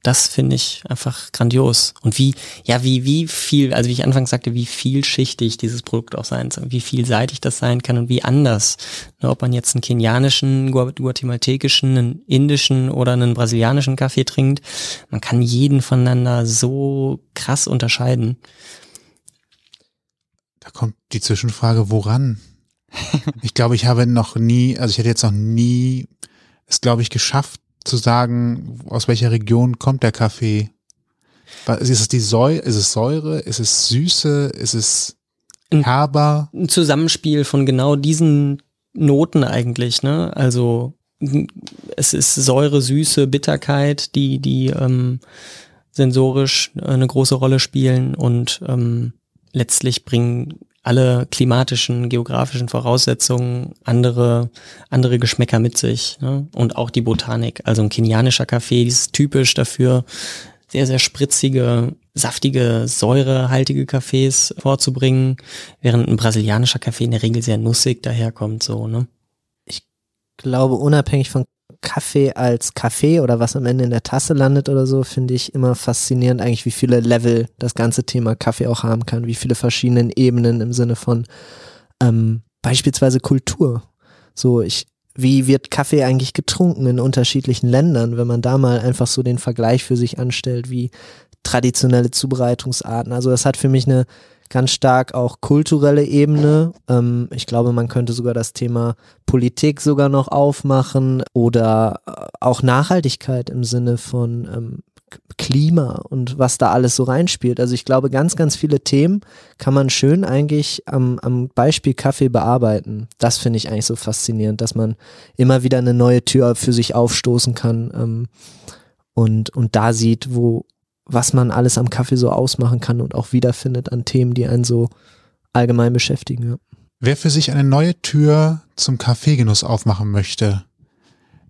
Das finde ich einfach grandios. Und wie, ja, wie, wie viel, also wie ich anfangs sagte, wie vielschichtig dieses Produkt auch sein soll, wie vielseitig das sein kann und wie anders. Ne, ob man jetzt einen kenianischen, gua- guatemaltekischen, einen indischen oder einen brasilianischen Kaffee trinkt, man kann jeden voneinander so krass unterscheiden. Da kommt die Zwischenfrage, woran? Ich glaube, ich habe noch nie, also ich hätte jetzt noch nie es, glaube ich, geschafft zu sagen, aus welcher Region kommt der Kaffee. Ist es die Säure, ist es Säure, ist es Süße, ist es herber? ein Zusammenspiel von genau diesen Noten eigentlich, ne? Also es ist Säure, Süße, Bitterkeit, die, die ähm, sensorisch eine große Rolle spielen und ähm, letztlich bringen alle klimatischen, geografischen Voraussetzungen andere, andere Geschmäcker mit sich. Ne? Und auch die Botanik. Also ein kenianischer Kaffee ist typisch dafür, sehr, sehr spritzige, saftige, säurehaltige Kaffees vorzubringen, während ein brasilianischer Kaffee in der Regel sehr nussig daherkommt, so, ne? Ich glaube, unabhängig von Kaffee als Kaffee oder was am Ende in der Tasse landet oder so, finde ich immer faszinierend eigentlich, wie viele Level das ganze Thema Kaffee auch haben kann, wie viele verschiedenen Ebenen im Sinne von ähm, beispielsweise Kultur. So, ich, wie wird Kaffee eigentlich getrunken in unterschiedlichen Ländern, wenn man da mal einfach so den Vergleich für sich anstellt, wie traditionelle Zubereitungsarten. Also das hat für mich eine ganz stark auch kulturelle Ebene. Ähm, ich glaube, man könnte sogar das Thema Politik sogar noch aufmachen oder äh, auch Nachhaltigkeit im Sinne von ähm, Klima und was da alles so reinspielt. Also ich glaube, ganz, ganz viele Themen kann man schön eigentlich am, am Beispiel Kaffee bearbeiten. Das finde ich eigentlich so faszinierend, dass man immer wieder eine neue Tür für sich aufstoßen kann ähm, und, und da sieht, wo, was man alles am Kaffee so ausmachen kann und auch wiederfindet an Themen, die einen so allgemein beschäftigen. Ja. Wer für sich eine neue Tür zum Kaffeegenuss aufmachen möchte,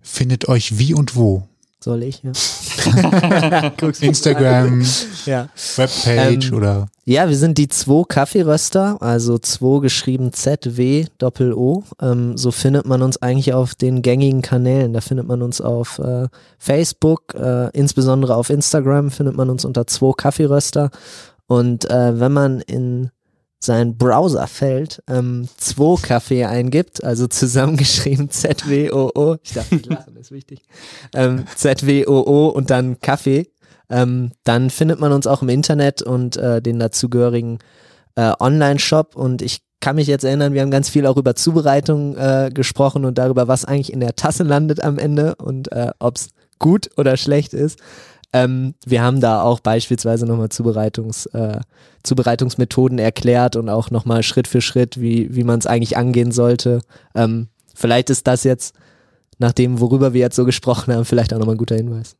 findet euch wie und wo? Soll ich, ja. Instagram, ja. Webpage Ähm, oder Ja, wir sind die Zwo Kaffeeröster, also Zwo geschrieben Z-W Doppel-O. Ähm, so findet man uns eigentlich auf den gängigen Kanälen. Da findet man uns auf äh, Facebook, äh, insbesondere auf Instagram findet man uns unter Zwo Kaffeeröster. Und äh, wenn man in sein Browserfeld ähm, Zwo Kaffee eingibt, also zusammengeschrieben Z-W-O-O, ich darf nicht lachen, ist wichtig, ähm, Z-W-O-O und dann Kaffee, ähm, dann findet man uns auch im Internet und äh, den dazugehörigen äh, Online-Shop. Und ich kann mich jetzt erinnern, wir haben ganz viel auch über Zubereitung äh, gesprochen und darüber, was eigentlich in der Tasse landet am Ende und äh, ob es gut oder schlecht ist. Ähm, wir haben da auch beispielsweise nochmal Zubereitungs, äh, Zubereitungsmethoden erklärt und auch nochmal Schritt für Schritt, wie, wie man es eigentlich angehen sollte. Ähm, vielleicht ist das jetzt, nach dem, worüber wir jetzt so gesprochen haben, vielleicht auch nochmal ein guter Hinweis.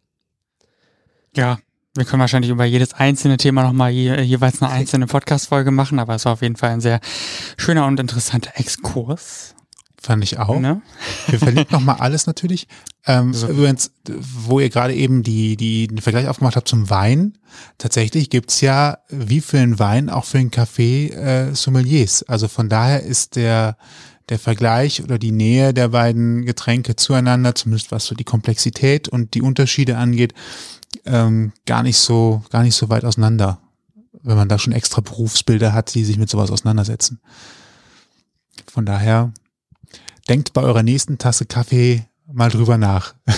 Ja, wir können wahrscheinlich über jedes einzelne Thema nochmal je, jeweils eine einzelne Podcast-Folge machen, aber es war auf jeden Fall ein sehr schöner und interessanter Exkurs. Fand ich auch. Ne? Wir verlinken nochmal alles natürlich. Ähm, So. Übrigens, wo ihr gerade eben die, die, den Vergleich aufgemacht habt zum Wein, tatsächlich gibt's ja wie für den Wein auch für den Kaffee äh, Sommeliers. Also von daher ist der, der Vergleich oder die Nähe der beiden Getränke zueinander, zumindest was so die Komplexität und die Unterschiede angeht, ähm, gar nicht so, gar nicht so weit auseinander, wenn man da schon extra Berufsbilder hat, die sich mit sowas auseinandersetzen. Von daher denkt bei eurer nächsten Tasse Kaffee mal drüber nach.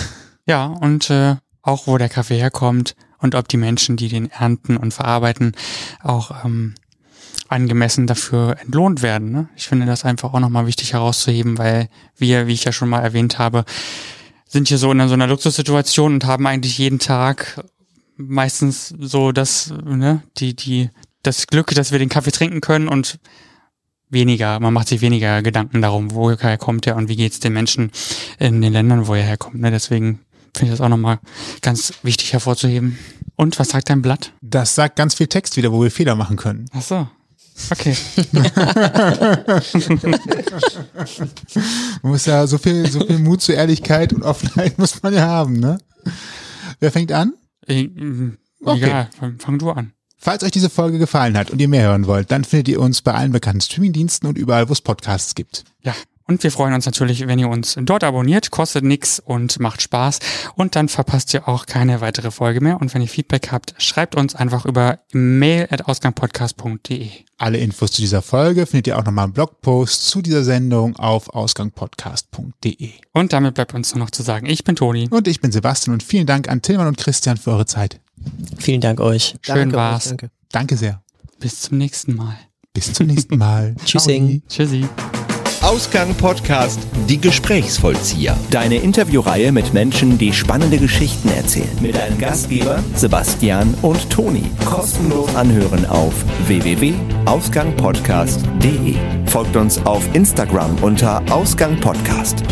Ja, und äh, auch wo der Kaffee herkommt und ob die Menschen, die den ernten und verarbeiten, auch ähm, angemessen dafür entlohnt werden. Ne? Ich finde das einfach auch nochmal wichtig herauszuheben, weil wir, wie ich ja schon mal erwähnt habe, sind hier so in so einer Luxussituation und haben eigentlich jeden Tag meistens so das, ne, die, die, das Glück, dass wir den Kaffee trinken können und weniger, man macht sich weniger Gedanken darum, woher kommt er und wie geht's den Menschen in den Ländern, wo er herkommt. Ne? Deswegen finde ich das auch nochmal ganz wichtig hervorzuheben. Und was sagt dein Blatt? Das sagt ganz viel Text wieder, wo wir Fehler machen können. Ach so. Okay. Man muss ja so viel, so viel Mut zur Ehrlichkeit und Offenheit muss man ja haben, ne? Wer fängt an? Äh, mm, Okay. Egal, fang du an. Falls euch diese Folge gefallen hat und ihr mehr hören wollt, dann findet ihr uns bei allen bekannten Streamingdiensten und überall, wo es Podcasts gibt. Ja. Und wir freuen uns natürlich, wenn ihr uns dort abonniert, kostet nix und macht Spaß. Und dann verpasst ihr auch keine weitere Folge mehr. Und wenn ihr Feedback habt, schreibt uns einfach über mail.ausgangpodcast.de. Alle Infos zu dieser Folge findet ihr auch nochmal im Blogpost zu dieser Sendung auf ausgangpodcast.de. Und damit bleibt uns nur noch zu sagen, ich bin Toni. Und ich bin Sebastian und vielen Dank an Tillmann und Christian für eure Zeit. Vielen Dank euch. Schön Danke euch, war's. Danke. Danke sehr. Bis zum nächsten Mal. Bis zum nächsten Mal. Tschüssing. Tschüssi. Ausgang Podcast Die Gesprächsvollzieher. Deine Interviewreihe mit Menschen, die spannende Geschichten erzählen. Mit deinen Gastgeber Sebastian und Toni. Kostenlos anhören auf www.ausgangpodcast.de. Folgt uns auf Instagram unter Ausgang Podcast.